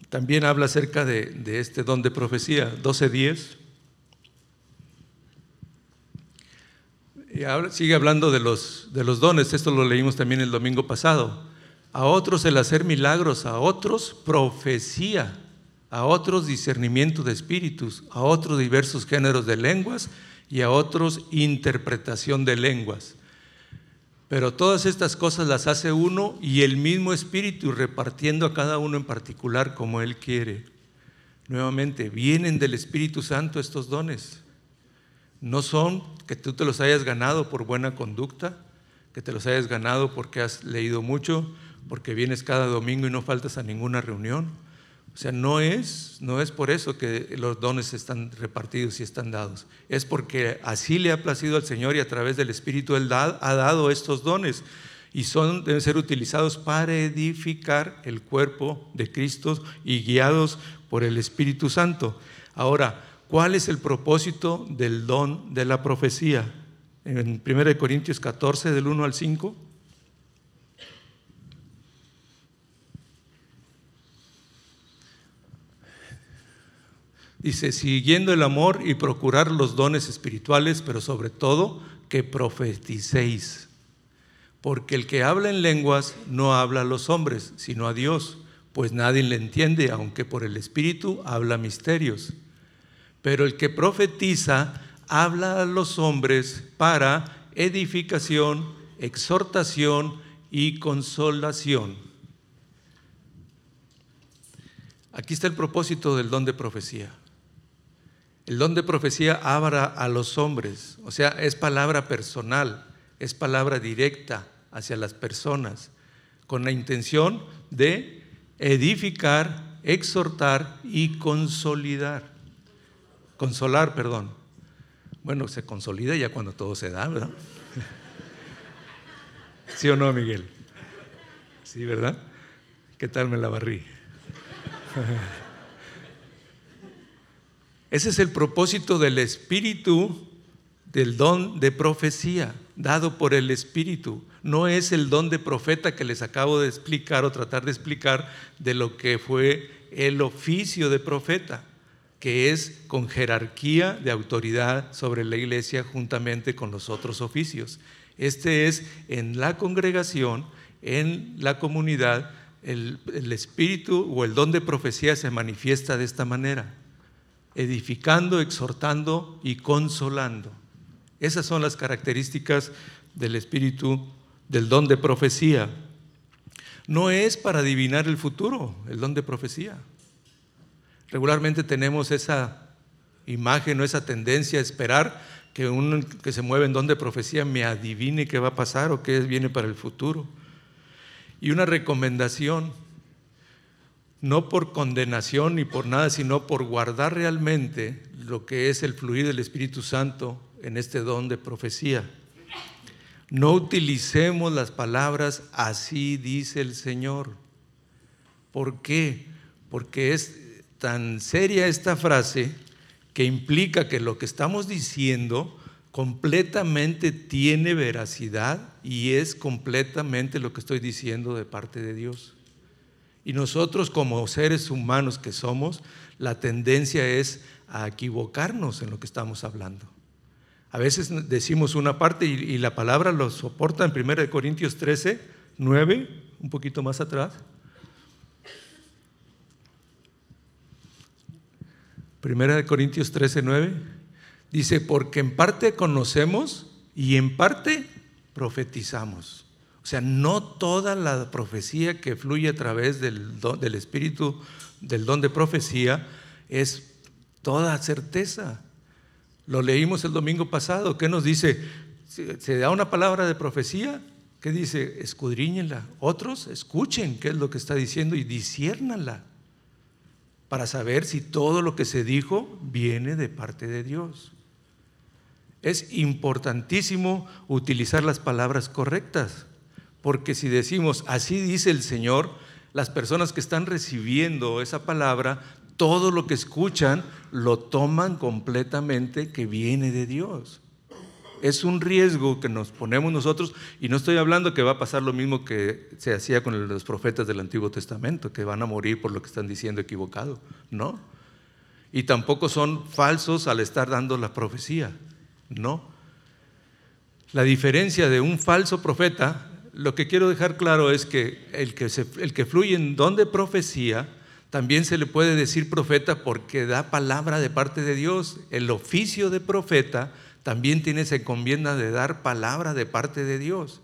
también habla acerca de, este don de profecía, 12.10. sigue hablando de los dones, esto lo leímos también el domingo pasado. A otros el hacer milagros, a otros profecía, a otros discernimiento de espíritus, a otros diversos géneros de lenguas y a otros interpretación de lenguas. Pero todas estas cosas las hace uno y el mismo Espíritu repartiendo a cada uno en particular como Él quiere. Nuevamente, vienen del Espíritu Santo estos dones. No son que tú te los hayas ganado por buena conducta, que te los hayas ganado porque has leído mucho, porque vienes cada domingo y no faltas a ninguna reunión. O sea, no es, no es por eso que los dones están repartidos y están dados. Es porque así le ha placido al Señor y a través del Espíritu Él ha dado estos dones. Y son, deben ser utilizados para edificar el cuerpo de Cristo y guiados por el Espíritu Santo. Ahora, ¿cuál es el propósito del don de la profecía? En 1 Corintios 14, del 1 al 5. Dice, siguiendo el amor y procurar los dones espirituales, pero sobre todo que profeticéis. Porque el que habla en lenguas no habla a los hombres, sino a Dios, pues nadie le entiende, aunque por el Espíritu habla misterios. Pero el que profetiza habla a los hombres para edificación, exhortación y consolación. Aquí está el propósito del don de profecía. El don de profecía habla a los hombres, o sea, es palabra personal, es palabra directa hacia las personas, con la intención de edificar, exhortar y consolidar. Consolar, perdón. Bueno, se consolida ya cuando todo se da, ¿verdad? [laughs] ¿Sí o no, Miguel? Sí, ¿verdad? ¿Qué tal me la barrí? [laughs] Ese es el propósito del Espíritu del don de profecía, dado por el Espíritu. No es el don de profeta que les acabo de explicar o tratar de explicar de lo que fue el oficio de profeta, que es con jerarquía de autoridad sobre la iglesia juntamente con los otros oficios. Este es en la congregación, en la comunidad, el, el espíritu o el don de profecía se manifiesta de esta manera, edificando, exhortando y consolando. Esas son las características del espíritu del don de profecía. No es para adivinar el futuro, el don de profecía. Regularmente tenemos esa imagen o esa tendencia a esperar que uno que se mueve en don de profecía me adivine qué va a pasar o qué viene para el futuro. Y una recomendación, no por condenación ni por nada, sino por guardar realmente lo que es el fluir del Espíritu Santo en este don de profecía. No utilicemos las palabras así dice el Señor. ¿Por qué? Porque es tan seria esta frase que implica que lo que estamos diciendo completamente tiene veracidad y es completamente lo que estoy diciendo de parte de Dios. Y nosotros como seres humanos que somos, la tendencia es a equivocarnos en lo que estamos hablando. A veces decimos una parte y, la palabra lo soporta en 1 Corintios 13, 9, un poquito más atrás. 1 Corintios 13, 9 dice, porque en parte conocemos y en parte profetizamos. O sea, no toda la profecía que fluye a través del, del Espíritu, del don de profecía, es toda certeza. Lo leímos el domingo pasado. ¿Qué nos dice? Se da una palabra de profecía. ¿Qué dice? Escudriñenla. Otros escuchen qué es lo que está diciendo y disciérnala para saber si todo lo que se dijo viene de parte de Dios. Es importantísimo utilizar las palabras correctas, porque si decimos así dice el Señor, las personas que están recibiendo esa palabra todo lo que escuchan lo toman completamente que viene de Dios. Es un riesgo que nos ponemos nosotros, y no estoy hablando que va a pasar lo mismo que se hacía con los profetas del Antiguo Testamento, que van a morir por lo que están diciendo equivocado, no. Y tampoco son falsos al estar dando la profecía, no. La diferencia de un falso profeta, lo que quiero dejar claro es que el que, el que fluye en don de profecía, también se le puede decir profeta porque da palabra de parte de Dios. El oficio de profeta también tiene esa encomienda de dar palabra de parte de Dios,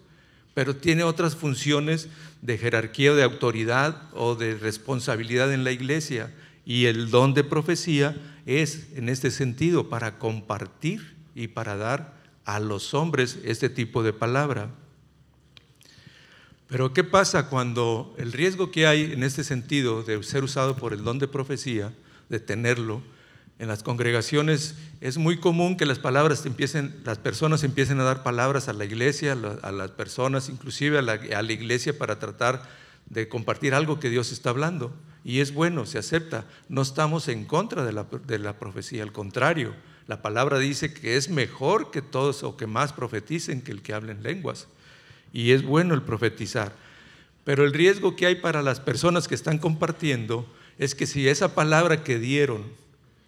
pero tiene otras funciones de jerarquía, de autoridad o de responsabilidad en la iglesia. Y el don de profecía es en este sentido para compartir y para dar a los hombres este tipo de palabra. Pero ¿qué pasa cuando el riesgo que hay en este sentido de ser usado por el don de profecía, de tenerlo, en las congregaciones es muy común que las palabras empiecen, las personas empiecen a dar palabras a la iglesia, a las personas, inclusive a la, iglesia para tratar de compartir algo que Dios está hablando. Y es bueno, se acepta. No estamos en contra de la, de la profecía, al contrario. La palabra dice que es mejor que todos o que más profeticen que el que hablen lenguas y es bueno el profetizar. Pero el riesgo que hay para las personas que están compartiendo es que si esa palabra que dieron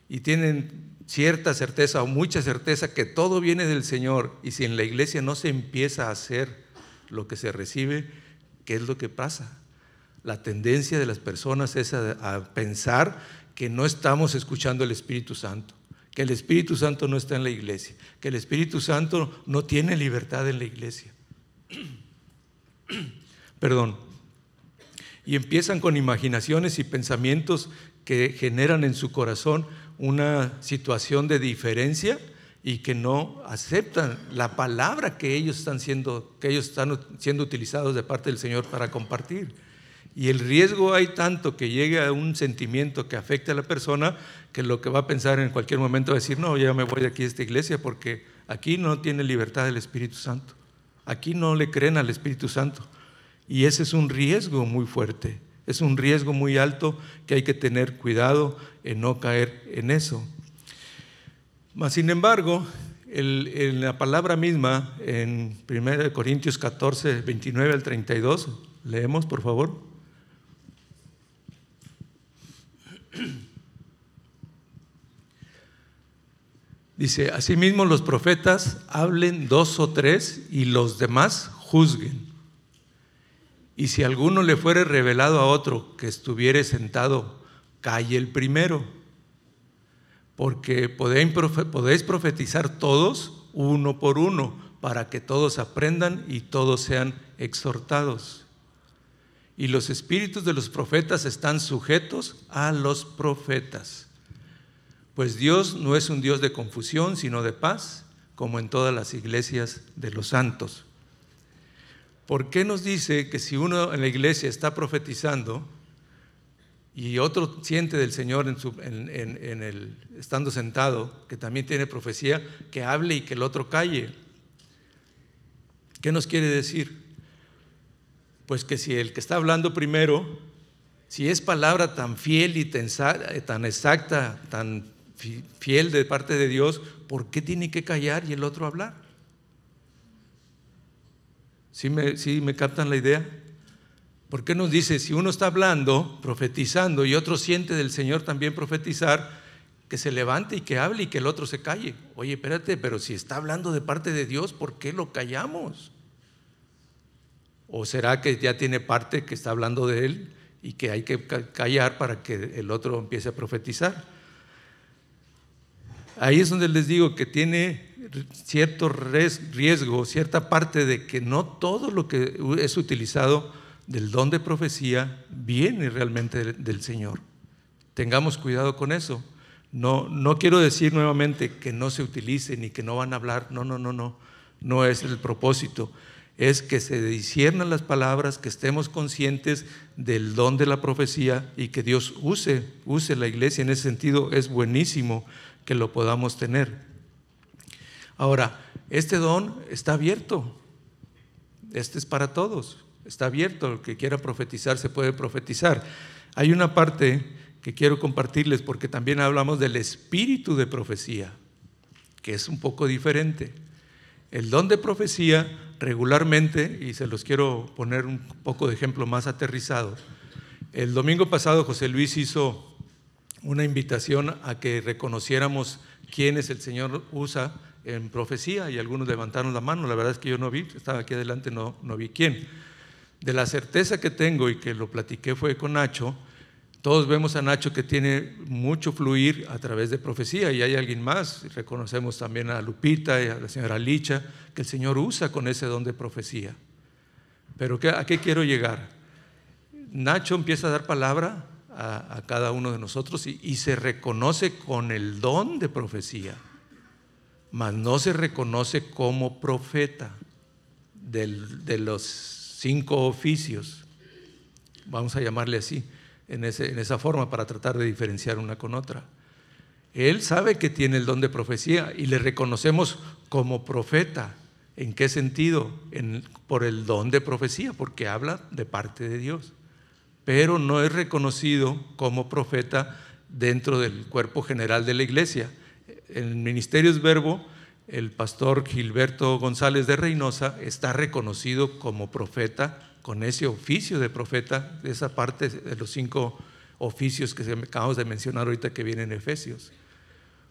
y tienen cierta certeza o mucha certeza que todo viene del Señor y si en la iglesia no se empieza a hacer lo que se recibe, ¿qué es lo que pasa? La tendencia de las personas es a, pensar que no estamos escuchando el Espíritu Santo, que el Espíritu Santo no está en la iglesia, que el Espíritu Santo no tiene libertad en la iglesia. [clears throat] Perdón. Y empiezan con imaginaciones y pensamientos que generan en su corazón una situación de diferencia y que no aceptan la palabra que ellos están siendo, que ellos están siendo utilizados de parte del Señor para compartir. Y el riesgo hay tanto que llegue a un sentimiento que afecte a la persona que lo que va a pensar en cualquier momento va a decir, no, ya me voy de aquí a esta iglesia porque aquí no tiene libertad el Espíritu Santo. Aquí no le creen al Espíritu Santo. Y ese es un riesgo muy fuerte. Es un riesgo muy alto que hay que tener cuidado en no caer en eso. Mas, sin embargo, en la palabra misma, en 1 Corintios 14, 29 al 32, leemos, por favor. Dice, asimismo los profetas hablen dos o tres y los demás juzguen. Y si alguno le fuere revelado a otro que estuviere sentado, calle el primero, porque podéis profetizar todos uno por uno, para que todos aprendan y todos sean exhortados. Y los espíritus de los profetas están sujetos a los profetas. Pues Dios no es un Dios de confusión, sino de paz, como en todas las iglesias de los santos. ¿Por qué nos dice que si uno en la iglesia está profetizando y otro siente del Señor en, el, estando sentado, que también tiene profecía, que hable y que el otro calle? ¿Qué nos quiere decir? Pues que si el que está hablando primero, si es palabra tan fiel y tan exacta, tan fiel de parte de Dios, ¿por qué tiene que callar y el otro hablar? ¿Sí me, me captan la idea? ¿Por qué nos dice, si uno está hablando, profetizando, y otro siente del Señor también profetizar, que se levante y que hable y que el otro se calle? Oye, espérate, pero si está hablando de parte de Dios, ¿por qué lo callamos? ¿O será que ya tiene parte que está hablando de Él y que hay que callar para que el otro empiece a profetizar? Ahí es donde les digo que tiene cierto riesgo, cierta parte de que no todo lo que es utilizado del don de profecía viene realmente del Señor. Tengamos cuidado con eso. No, no quiero decir nuevamente que no se utilice ni que no van a hablar. No, no, no, no. No es el propósito. Es que se disciernan las palabras, que estemos conscientes del don de la profecía y que Dios use, use la iglesia. En ese sentido es buenísimo que lo podamos tener. Ahora, este don está abierto. Este es para todos. Está abierto. El que quiera profetizar se puede profetizar. Hay una parte que quiero compartirles porque también hablamos del espíritu de profecía, que es un poco diferente. El don de profecía regularmente, y se los quiero poner un poco de ejemplo más aterrizado, el domingo pasado José Luis hizo una invitación a que reconociéramos quiénes el Señor usa en profecía y algunos levantaron la mano, la verdad es que yo no vi, estaba aquí adelante, no, no vi quién. De la certeza que tengo y que lo platiqué fue con Nacho, todos vemos a Nacho que tiene mucho fluir a través de profecía y hay alguien más, reconocemos también a Lupita y a la señora Licha, que el Señor usa con ese don de profecía. Pero ¿a qué quiero llegar? Nacho empieza a dar palabra a, cada uno de nosotros y se reconoce con el don de profecía mas no se reconoce como profeta de los cinco oficios, vamos a llamarle así, en, en esa forma para tratar de diferenciar una con otra. Él sabe que tiene el don de profecía y le reconocemos como profeta. ¿En qué sentido? por el don de profecía, porque habla de parte de Dios. Pero no es reconocido como profeta dentro del cuerpo general de la iglesia en Ministerios Verbo, el pastor Gilberto González de Reynosa está reconocido como profeta con ese oficio de profeta, de esa parte de los cinco oficios que acabamos de mencionar ahorita que vienen en Efesios.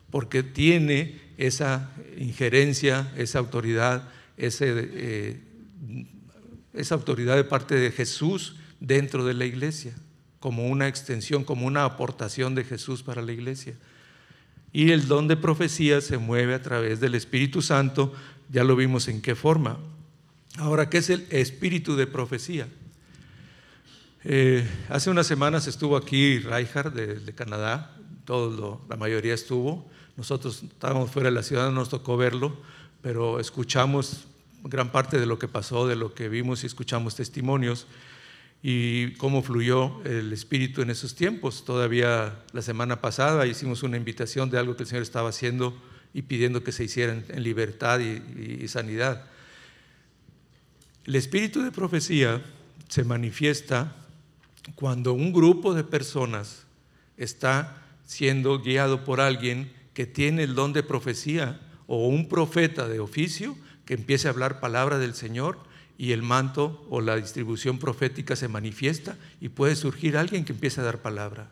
porque tiene esa injerencia, esa autoridad, ese, esa autoridad de parte de Jesús dentro de la iglesia, como una extensión, como una aportación de Jesús para la iglesia. Y el don de profecía se mueve a través del Espíritu Santo, ya lo vimos en qué forma. Ahora, ¿qué es el espíritu de profecía? Eh, hace unas semanas estuvo aquí Reinhardt de, Canadá, todo la mayoría estuvo. Nosotros estábamos fuera de la ciudad, no nos tocó verlo, pero escuchamos gran parte de lo que pasó, de lo que vimos y escuchamos testimonios y cómo fluyó el Espíritu en esos tiempos. Todavía la semana pasada hicimos una invitación de algo que el Señor estaba haciendo y pidiendo que se hiciera en, libertad y, sanidad. El Espíritu de profecía se manifiesta cuando un grupo de personas está siendo guiado por alguien que tiene el don de profecía o un profeta de oficio que empiece a hablar palabra del Señor y el manto o la distribución profética se manifiesta y puede surgir alguien que empiece a dar palabra.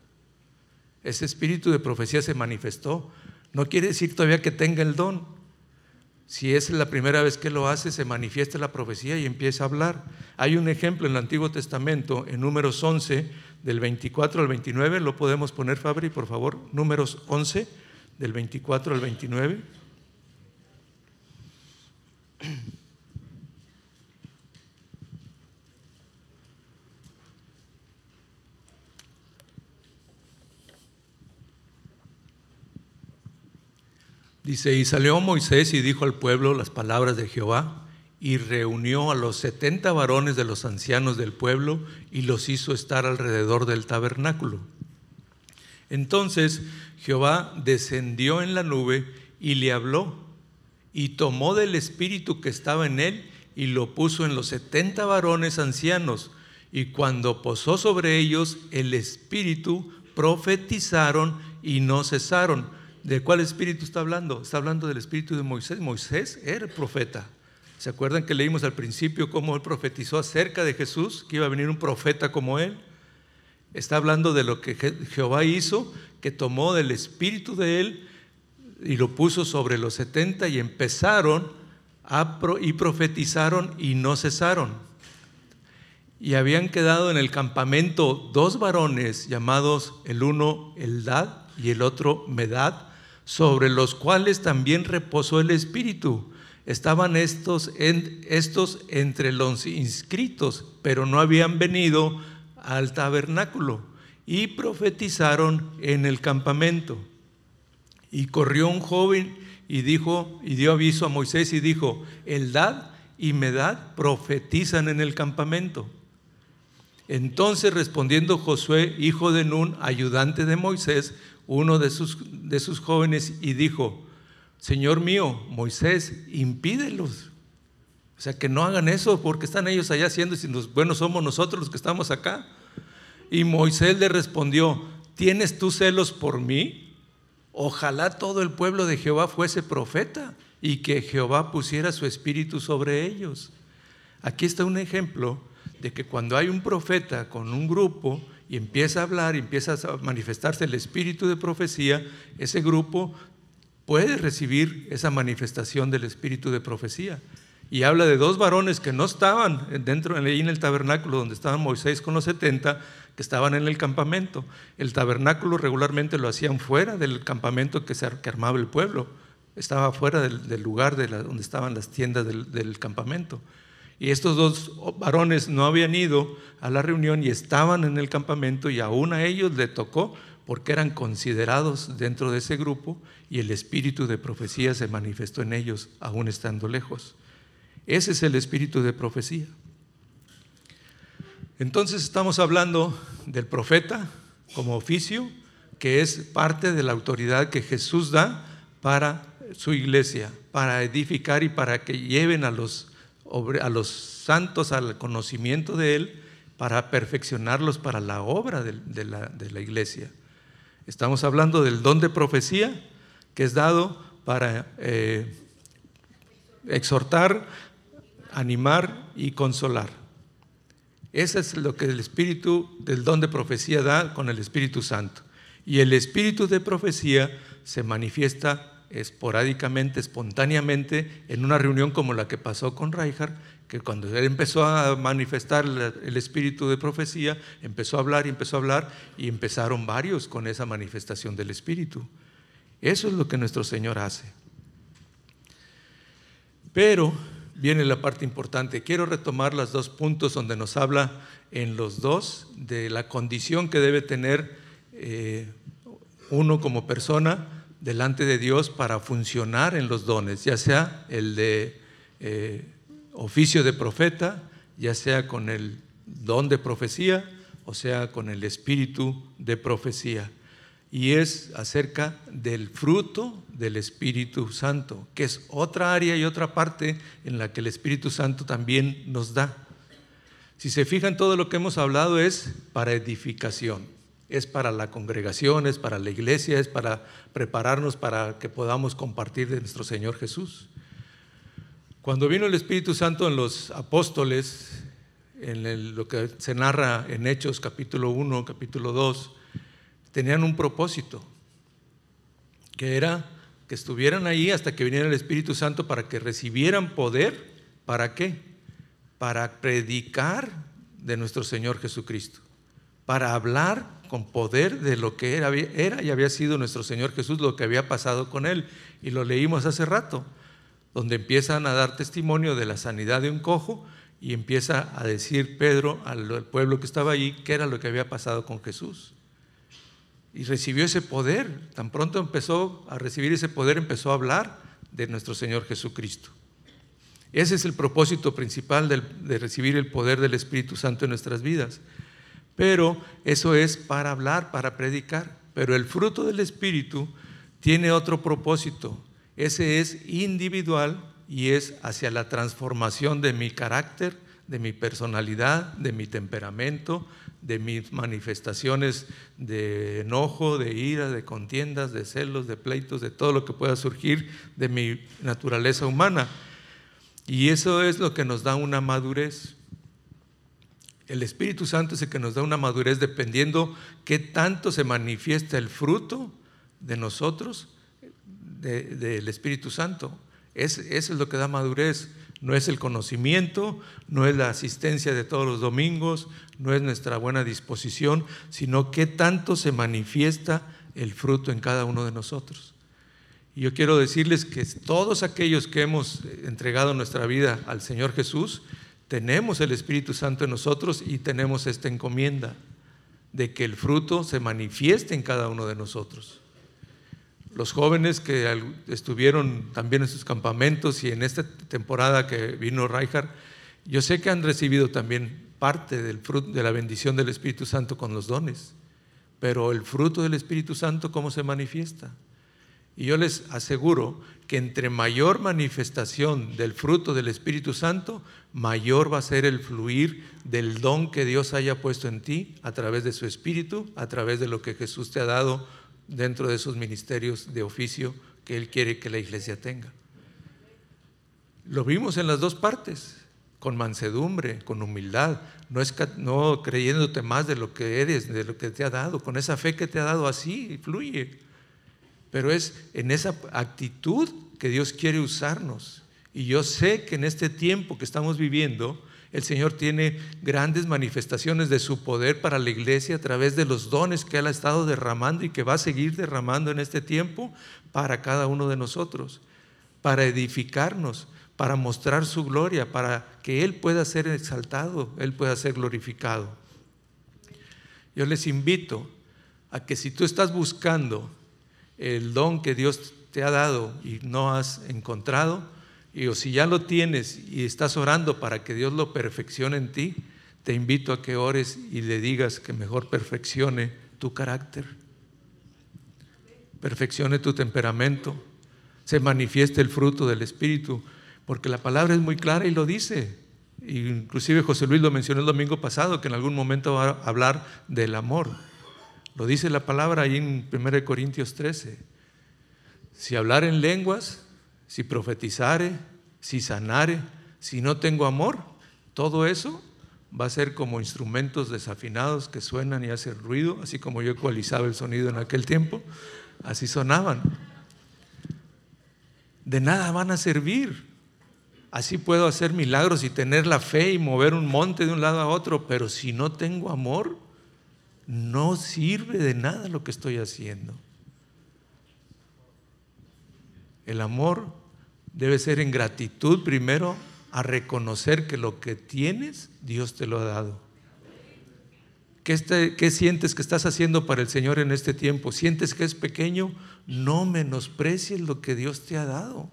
Ese espíritu de profecía se manifestó. No quiere decir todavía que tenga el don. Si es la primera vez que lo hace, se manifiesta la profecía y empieza a hablar. Hay un ejemplo en el Antiguo Testamento, en números 11, del 24 al 29, lo podemos poner, Fabri, por favor, números 11, del 24 al 29. Dice, y salió Moisés y dijo al pueblo las palabras de Jehová, y reunió a los setenta varones de los ancianos del pueblo y los hizo estar alrededor del tabernáculo. Entonces Jehová descendió en la nube y le habló, y tomó del espíritu que estaba en él y lo puso en los setenta varones ancianos, y cuando posó sobre ellos el espíritu, profetizaron y no cesaron ¿De cuál espíritu está hablando? Está hablando del espíritu de Moisés. Moisés era profeta. ¿Se acuerdan que leímos al principio cómo él profetizó acerca de Jesús, que iba a venir un profeta como él? Está hablando de lo que Jehová hizo, que tomó del espíritu de él y lo puso sobre los setenta y empezaron a y profetizaron y no cesaron. Y habían quedado en el campamento dos varones llamados el uno Eldad y el otro Medad, sobre los cuales también reposó el Espíritu. Estaban estos, estos entre los inscritos, pero no habían venido al tabernáculo y profetizaron en el campamento. Y corrió un joven y dijo y dio aviso a Moisés y dijo, Eldad y Medad profetizan en el campamento. Entonces respondiendo Josué, hijo de Nun, ayudante de Moisés, uno de sus, de sus jóvenes y dijo, Señor mío, Moisés, impídelos. O sea, que no hagan eso porque están ellos allá haciendo y los buenos somos nosotros los que estamos acá. Y Moisés le respondió, ¿tienes tú celos por mí? Ojalá todo el pueblo de Jehová fuese profeta y que Jehová pusiera su espíritu sobre ellos. Aquí está un ejemplo de que cuando hay un profeta con un grupo, y empieza a hablar y empieza a manifestarse el espíritu de profecía, ese grupo puede recibir esa manifestación del espíritu de profecía. Y habla de dos varones que no estaban dentro, ahí en el tabernáculo donde estaban Moisés con los 70, que estaban en el campamento. El tabernáculo regularmente lo hacían fuera del campamento que, se, armaba el pueblo. Estaba fuera del, lugar de donde estaban las tiendas del campamento. Y estos dos varones no habían ido a la reunión y estaban en el campamento y aún a ellos le tocó porque eran considerados dentro de ese grupo y el espíritu de profecía se manifestó en ellos aún estando lejos. Ese es el espíritu de profecía. Entonces estamos hablando del profeta como oficio, que es parte de la autoridad que Jesús da para su iglesia, para edificar y para que lleven a los a los santos al conocimiento de Él para perfeccionarlos para la obra de, la, iglesia. Estamos hablando del don de profecía que es dado para eh, exhortar, animar y consolar. Eso es lo que el Espíritu del don de profecía da con el Espíritu Santo. Y el Espíritu de profecía se manifiesta esporádicamente, espontáneamente, en una reunión como la que pasó con Reinhardt, que cuando él empezó a manifestar el espíritu de profecía, empezó a hablar y empezó a hablar y empezaron varios con esa manifestación del espíritu. Eso es lo que nuestro Señor hace. Pero viene la parte importante. Quiero retomar los dos puntos donde nos habla en los dos de la condición que debe tener eh, uno como persona delante de Dios para funcionar en los dones, ya sea el de eh, oficio de profeta, ya sea con el don de profecía, o sea con el espíritu de profecía. Y es acerca del fruto del Espíritu Santo, que es otra área y otra parte en la que el Espíritu Santo también nos da. Si se fijan, todo lo que hemos hablado es para edificación es para la congregación, es para la iglesia, es para prepararnos para que podamos compartir de nuestro Señor Jesús. Cuando vino el Espíritu Santo en los apóstoles, en lo que se narra en Hechos capítulo 1, capítulo 2, tenían un propósito, que era que estuvieran ahí hasta que viniera el Espíritu Santo para que recibieran poder. ¿Para qué? Para predicar de nuestro Señor Jesucristo, para hablar con poder de lo que era, era, y había sido nuestro Señor Jesús, lo que había pasado con él. Y lo leímos hace rato, donde empiezan a dar testimonio de la sanidad de un cojo y empieza a decir Pedro al, pueblo que estaba allí qué era lo que había pasado con Jesús. Y recibió ese poder. Tan pronto empezó a recibir ese poder, empezó a hablar de nuestro Señor Jesucristo. Ese es el propósito principal de recibir el poder del Espíritu Santo en nuestras vidas pero eso es para hablar, para predicar. Pero el fruto del Espíritu tiene otro propósito. Ese es individual y es hacia la transformación de mi carácter, de mi personalidad, de mi temperamento, de mis manifestaciones de enojo, de ira, de contiendas, de celos, de pleitos, de todo lo que pueda surgir de mi naturaleza humana. Y eso es lo que nos da una madurez. El Espíritu Santo es el que nos da una madurez dependiendo qué tanto se manifiesta el fruto de nosotros, del Espíritu Santo. Es, eso es lo que da madurez. No es el conocimiento, no es la asistencia de todos los domingos, no es nuestra buena disposición, sino qué tanto se manifiesta el fruto en cada uno de nosotros. Y yo quiero decirles que todos aquellos que hemos entregado nuestra vida al Señor Jesús, tenemos el Espíritu Santo en nosotros y tenemos esta encomienda de que el fruto se manifieste en cada uno de nosotros. Los jóvenes que estuvieron también en sus campamentos y en esta temporada que vino Reinhardt, yo sé que han recibido también parte del fruto, de la bendición del Espíritu Santo con los dones, pero el fruto del Espíritu Santo, ¿cómo se manifiesta? Y yo les aseguro que entre mayor manifestación del fruto del Espíritu Santo, mayor va a ser el fluir del don que Dios haya puesto en ti a través de su Espíritu, a través de lo que Jesús te ha dado dentro de esos ministerios de oficio que Él quiere que la iglesia tenga. Lo vimos en las dos partes, con mansedumbre, con humildad, no, no creyéndote más de lo que eres, de lo que te ha dado, con esa fe que te ha dado así, fluye. Pero es en esa actitud que Dios quiere usarnos. Y yo sé que en este tiempo que estamos viviendo, el Señor tiene grandes manifestaciones de su poder para la iglesia a través de los dones que Él ha estado derramando y que va a seguir derramando en este tiempo para cada uno de nosotros, para edificarnos, para mostrar su gloria, para que Él pueda ser exaltado, Él pueda ser glorificado. Yo les invito a que si tú estás buscando el don que Dios te ha dado y no has encontrado, y o si ya lo tienes y estás orando para que Dios lo perfeccione en ti, te invito a que ores y le digas que mejor perfeccione tu carácter, perfeccione tu temperamento, se manifieste el fruto del Espíritu, porque la palabra es muy clara y lo dice. Inclusive José Luis lo mencionó el domingo pasado, que en algún momento va a hablar del amor. Lo dice la palabra ahí en 1 Corintios 13. Si hablar en lenguas, si profetizare, si sanare, si no tengo amor, todo eso va a ser como instrumentos desafinados que suenan y hacen ruido, así como yo ecualizaba el sonido en aquel tiempo, así sonaban. De nada van a servir. Así puedo hacer milagros y tener la fe y mover un monte de un lado a otro, pero si no tengo amor, no sirve de nada lo que estoy haciendo. El amor debe ser en gratitud primero a reconocer que lo que tienes, Dios te lo ha dado. ¿Qué, este, ¿Qué, sientes que estás haciendo para el Señor en este tiempo? ¿Sientes que es pequeño? No menosprecies lo que Dios te ha dado.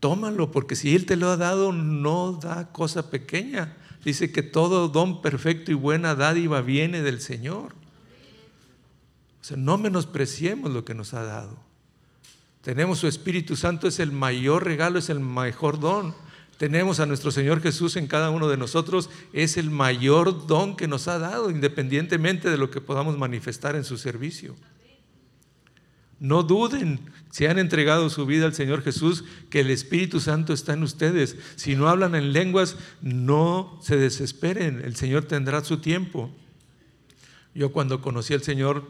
Tómalo, porque si Él te lo ha dado, no da cosa pequeña. Dice que todo don perfecto y buena dádiva viene del Señor. O sea, no menospreciemos lo que nos ha dado. Tenemos su Espíritu Santo, es el mayor regalo, es el mejor don. Tenemos a nuestro Señor Jesús en cada uno de nosotros, es el mayor don que nos ha dado, independientemente de lo que podamos manifestar en su servicio. No duden, si han entregado su vida al Señor Jesús, que el Espíritu Santo está en ustedes. Si no hablan en lenguas, no se desesperen, el Señor tendrá su tiempo. Yo cuando conocí al Señor,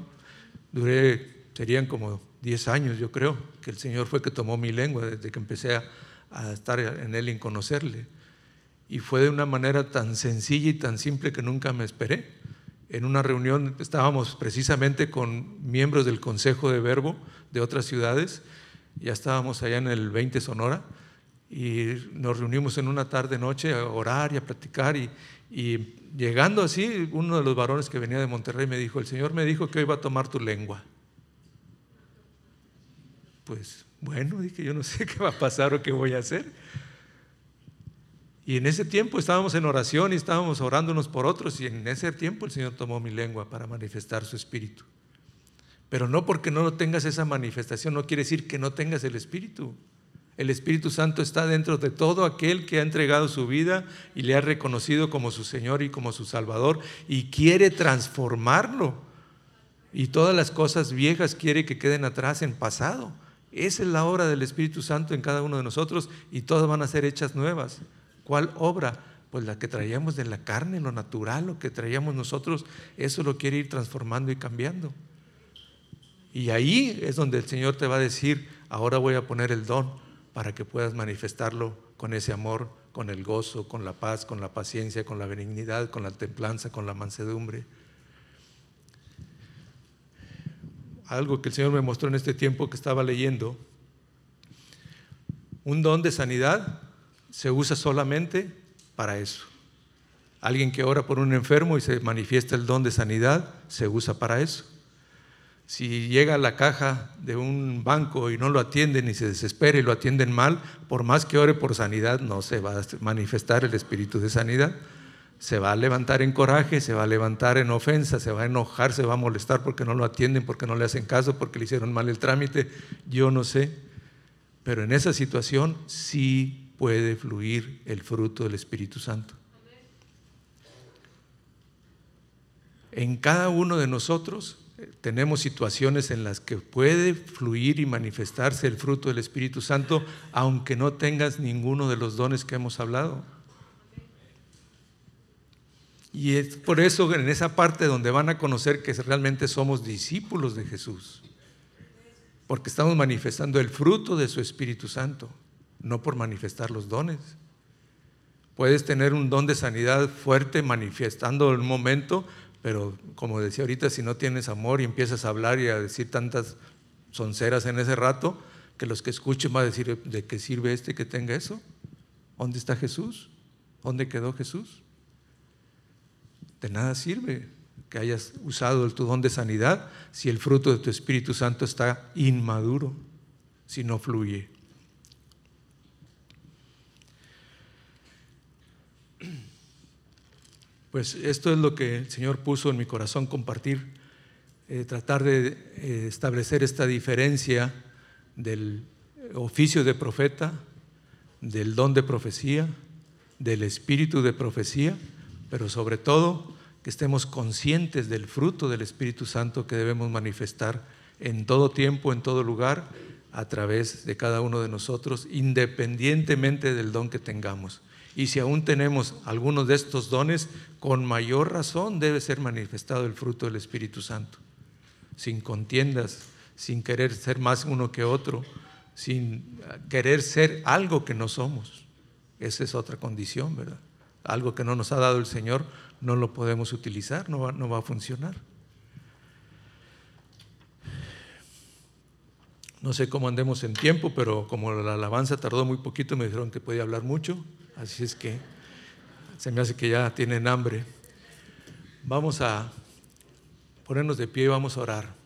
duré, serían como 10 años, yo creo, que el Señor fue que tomó mi lengua desde que empecé a, estar en Él y conocerle. Y fue de una manera tan sencilla y tan simple que nunca me esperé en una reunión, estábamos precisamente con miembros del Consejo de Verbo de otras ciudades, ya estábamos allá en el 20 Sonora, y nos reunimos en una tarde noche a orar y a platicar y, y, llegando así, uno de los varones que venía de Monterrey me dijo, el Señor me dijo que hoy va a tomar tu lengua. Pues bueno, dije, yo no sé [laughs] qué va a pasar o qué voy a hacer. Y en ese tiempo estábamos en oración y estábamos orando unos por otros y en ese tiempo el Señor tomó mi lengua para manifestar su espíritu. Pero no porque no tengas esa manifestación, no quiere decir que no tengas el espíritu. El Espíritu Santo está dentro de todo aquel que ha entregado su vida y le ha reconocido como su Señor y como su Salvador y quiere transformarlo. Y todas las cosas viejas quiere que queden atrás en pasado. Esa es la obra del Espíritu Santo en cada uno de nosotros y todas van a ser hechas nuevas. ¿Cuál obra? Pues la que traíamos de la carne, lo natural, lo que traíamos nosotros, eso lo quiere ir transformando y cambiando. Y ahí es donde el Señor te va a decir, ahora voy a poner el don para que puedas manifestarlo con ese amor, con el gozo, con la paz, con la paciencia, con la benignidad, con la templanza, con la mansedumbre. Algo que el Señor me mostró en este tiempo que estaba leyendo, un don de sanidad se usa solamente para eso. Alguien que ora por un enfermo y se manifiesta el don de sanidad, se usa para eso. Si llega a la caja de un banco y no lo atienden y se desespera y lo atienden mal, por más que ore por sanidad, no se va a manifestar el espíritu de sanidad. Se va a levantar en coraje, se va a levantar en ofensa, se va a enojar, se va a molestar porque no lo atienden, porque no le hacen caso, porque le hicieron mal el trámite. Yo no sé. Pero en esa situación sí puede fluir el fruto del Espíritu Santo. En cada uno de nosotros eh, tenemos situaciones en las que puede fluir y manifestarse el fruto del Espíritu Santo, aunque no tengas ninguno de los dones que hemos hablado. Y es por eso en esa parte donde van a conocer que realmente somos discípulos de Jesús, porque estamos manifestando el fruto de su Espíritu Santo no por manifestar los dones. Puedes tener un don de sanidad fuerte manifestando en un momento, pero como decía ahorita, si no tienes amor y empiezas a hablar y a decir tantas sonceras en ese rato, que los que escuchen van a decir, ¿de qué sirve este que tenga eso? ¿Dónde está Jesús? ¿Dónde quedó Jesús? De nada sirve que hayas usado tu don de sanidad si el fruto de tu Espíritu Santo está inmaduro, si no fluye. Pues esto es lo que el Señor puso en mi corazón compartir, eh, tratar de eh, establecer esta diferencia del oficio de profeta, del don de profecía, del espíritu de profecía, pero sobre todo que estemos conscientes del fruto del Espíritu Santo que debemos manifestar en todo tiempo, en todo lugar, a través de cada uno de nosotros, independientemente del don que tengamos. Y si aún tenemos algunos de estos dones, con mayor razón debe ser manifestado el fruto del Espíritu Santo, sin contiendas, sin querer ser más uno que otro, sin querer ser algo que no somos. Esa es otra condición, ¿verdad? Algo que no nos ha dado el Señor, no lo podemos utilizar, no va, no va a funcionar. No sé cómo andemos en tiempo, pero como la alabanza tardó muy poquito, me dijeron que podía hablar mucho, así es que se me hace que ya tienen hambre. Vamos a ponernos de pie y vamos a orar.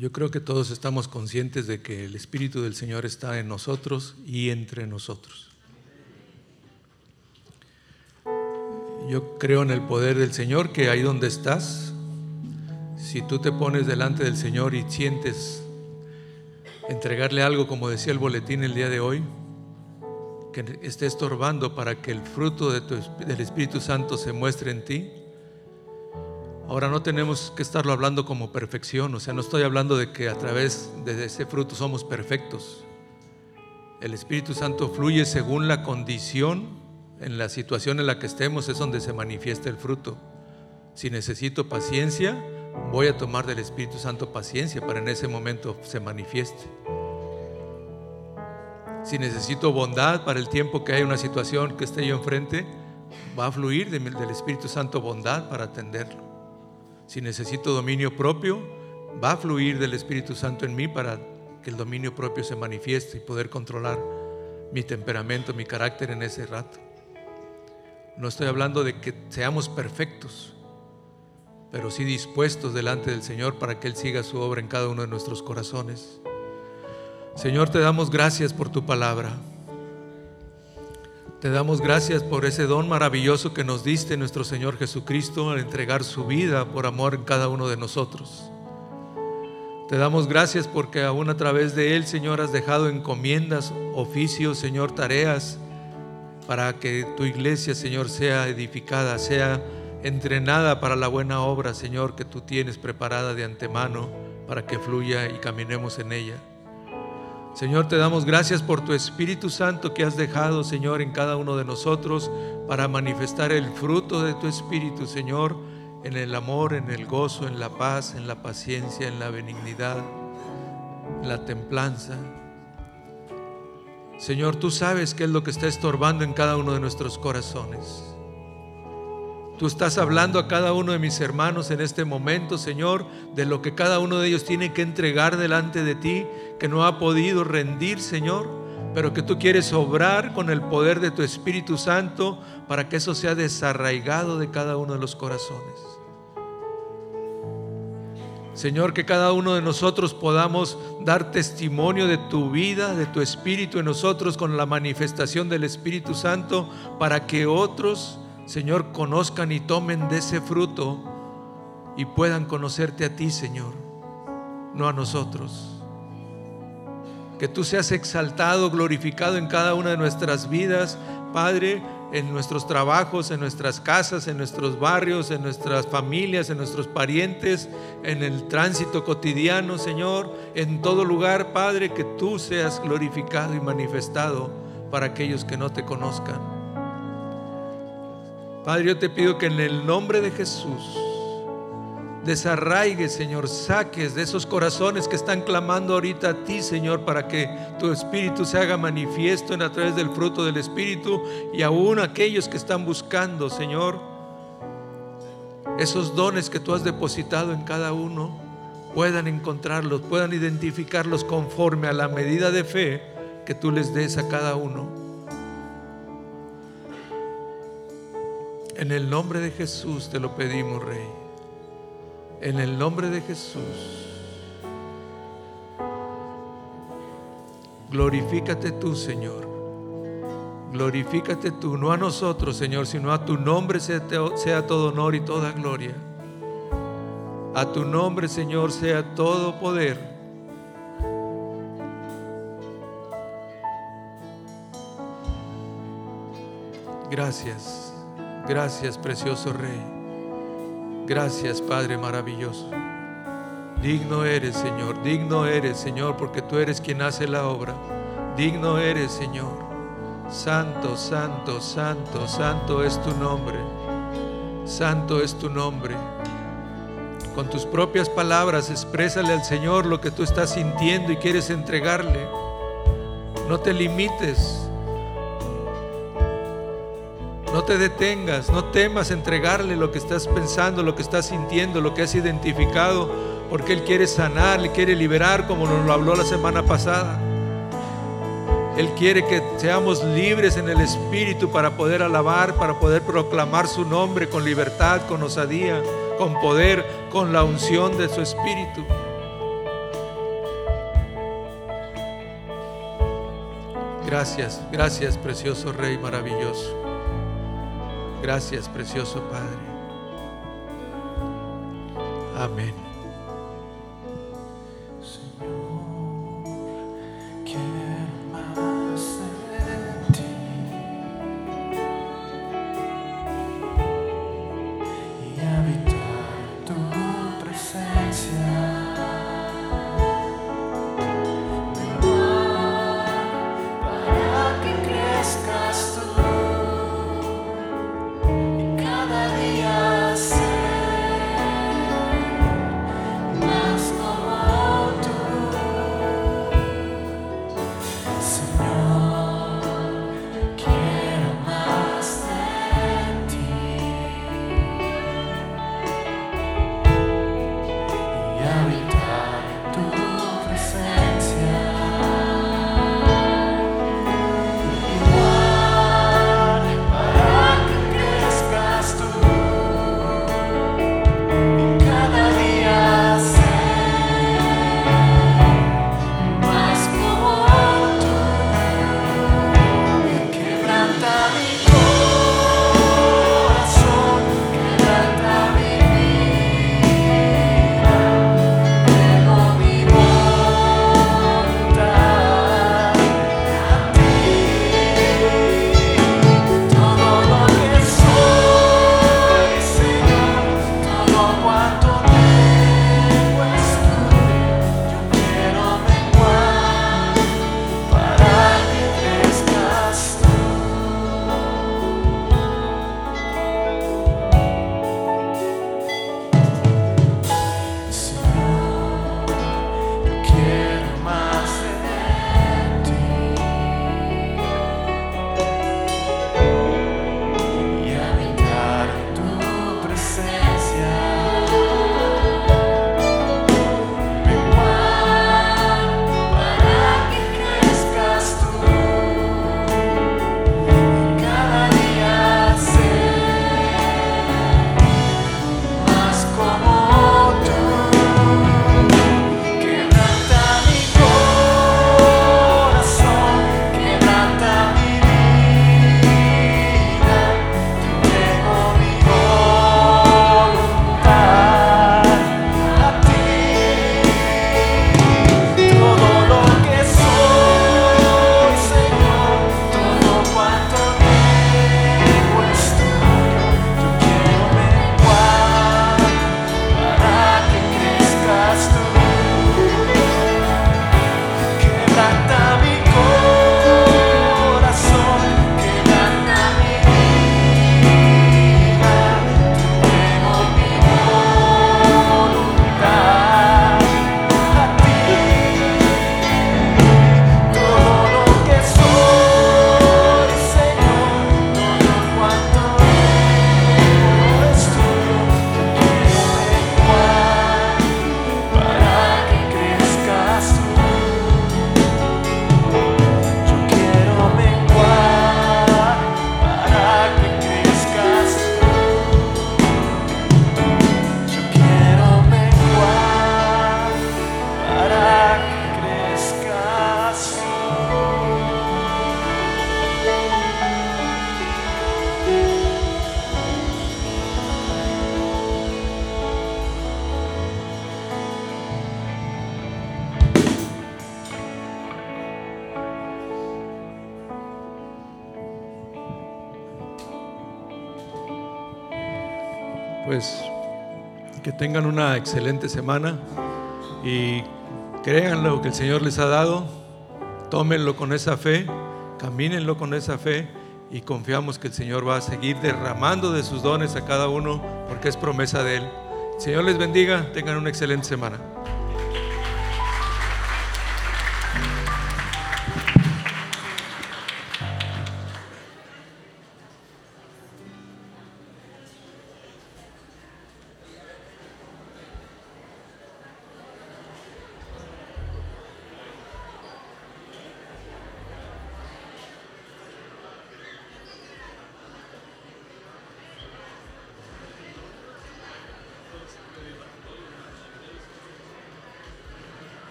Yo creo que todos estamos conscientes de que el Espíritu del Señor está en nosotros y entre nosotros. Yo creo en el poder del Señor, que ahí donde estás, si tú te pones delante del Señor y sientes entregarle algo, como decía el boletín el día de hoy, que esté estorbando para que el fruto de del Espíritu Santo se muestre en ti, Ahora no tenemos que estarlo hablando como perfección, o sea, no estoy hablando de que a través de ese fruto somos perfectos. El Espíritu Santo fluye según la condición, en la situación en la que estemos es donde se manifiesta el fruto. Si necesito paciencia, voy a tomar del Espíritu Santo paciencia para en ese momento se manifieste. Si necesito bondad para el tiempo que hay una situación que esté yo enfrente, va a fluir del Espíritu Santo bondad para atenderlo. Si necesito dominio propio, va a fluir del Espíritu Santo en mí para que el dominio propio se manifieste y poder controlar mi temperamento, mi carácter en ese rato. No estoy hablando de que seamos perfectos, pero sí dispuestos delante del Señor para que Él siga su obra en cada uno de nuestros corazones. Señor, te damos gracias por tu palabra. Te damos gracias por ese don maravilloso que nos diste nuestro Señor Jesucristo al entregar su vida por amor en cada uno de nosotros. Te damos gracias porque aún a través de Él, Señor, has dejado encomiendas, oficios, Señor, tareas para que tu iglesia, Señor, sea edificada, sea entrenada para la buena obra, Señor, que tú tienes preparada de antemano para que fluya y caminemos en ella. Señor, te damos gracias por tu Espíritu Santo que has dejado, Señor, en cada uno de nosotros para manifestar el fruto de tu Espíritu, Señor, en el amor, en el gozo, en la paz, en la paciencia, en la benignidad, en la templanza. Señor, tú sabes qué es lo que está estorbando en cada uno de nuestros corazones. Tú estás hablando a cada uno de mis hermanos en este momento, Señor, de lo que cada uno de ellos tiene que entregar delante de ti, que no ha podido rendir, Señor, pero que tú quieres obrar con el poder de tu Espíritu Santo para que eso sea desarraigado de cada uno de los corazones. Señor, que cada uno de nosotros podamos dar testimonio de tu vida, de tu Espíritu en nosotros con la manifestación del Espíritu Santo para que otros Señor, conozcan y tomen de ese fruto y puedan conocerte a ti, Señor, no a nosotros. Que tú seas exaltado, glorificado en cada una de nuestras vidas, Padre, en nuestros trabajos, en nuestras casas, en nuestros barrios, en nuestras familias, en nuestros parientes, en el tránsito cotidiano, Señor, en todo lugar, Padre, que tú seas glorificado y manifestado para aquellos que no te conozcan. Padre, yo te pido que en el nombre de Jesús desarraigue, Señor, saques de esos corazones que están clamando ahorita a ti, Señor, para que tu Espíritu se haga manifiesto en a través del fruto del Espíritu y aún aquellos que están buscando, Señor, esos dones que tú has depositado en cada uno, puedan encontrarlos, puedan identificarlos conforme a la medida de fe que tú les des a cada uno. En el nombre de Jesús te lo pedimos, Rey. En el nombre de Jesús. Glorifícate tú, Señor. Glorifícate tú, no a nosotros, Señor, sino a tu nombre sea, sea todo honor y toda gloria. A tu nombre, Señor, sea todo poder. Gracias, gracias, precioso Rey. Gracias, Padre maravilloso. Digno eres, Señor, digno eres, Señor, porque tú eres quien hace la obra. Digno eres, Señor. Santo, santo, santo, santo es tu nombre. Santo es tu nombre. Con tus propias palabras exprésale al Señor lo que tú estás sintiendo y quieres entregarle. No te limites. No te detengas, no temas entregarle lo que estás pensando, lo que estás sintiendo, lo que has identificado, porque Él quiere sanar, le quiere liberar como nos lo habló la semana pasada. Él quiere que seamos libres en el Espíritu para poder alabar, para poder proclamar su nombre con libertad, con osadía, con poder, con la unción de su Espíritu. Gracias, gracias precioso Rey maravilloso. Gracias precioso Padre. Amén. Que tengan una excelente semana y crean lo que el Señor les ha dado, tómenlo con esa fe, camínenlo con esa fe y confiamos que el Señor va a seguir derramando de sus dones a cada uno porque es promesa de Él. Señor les bendiga, tengan una excelente semana.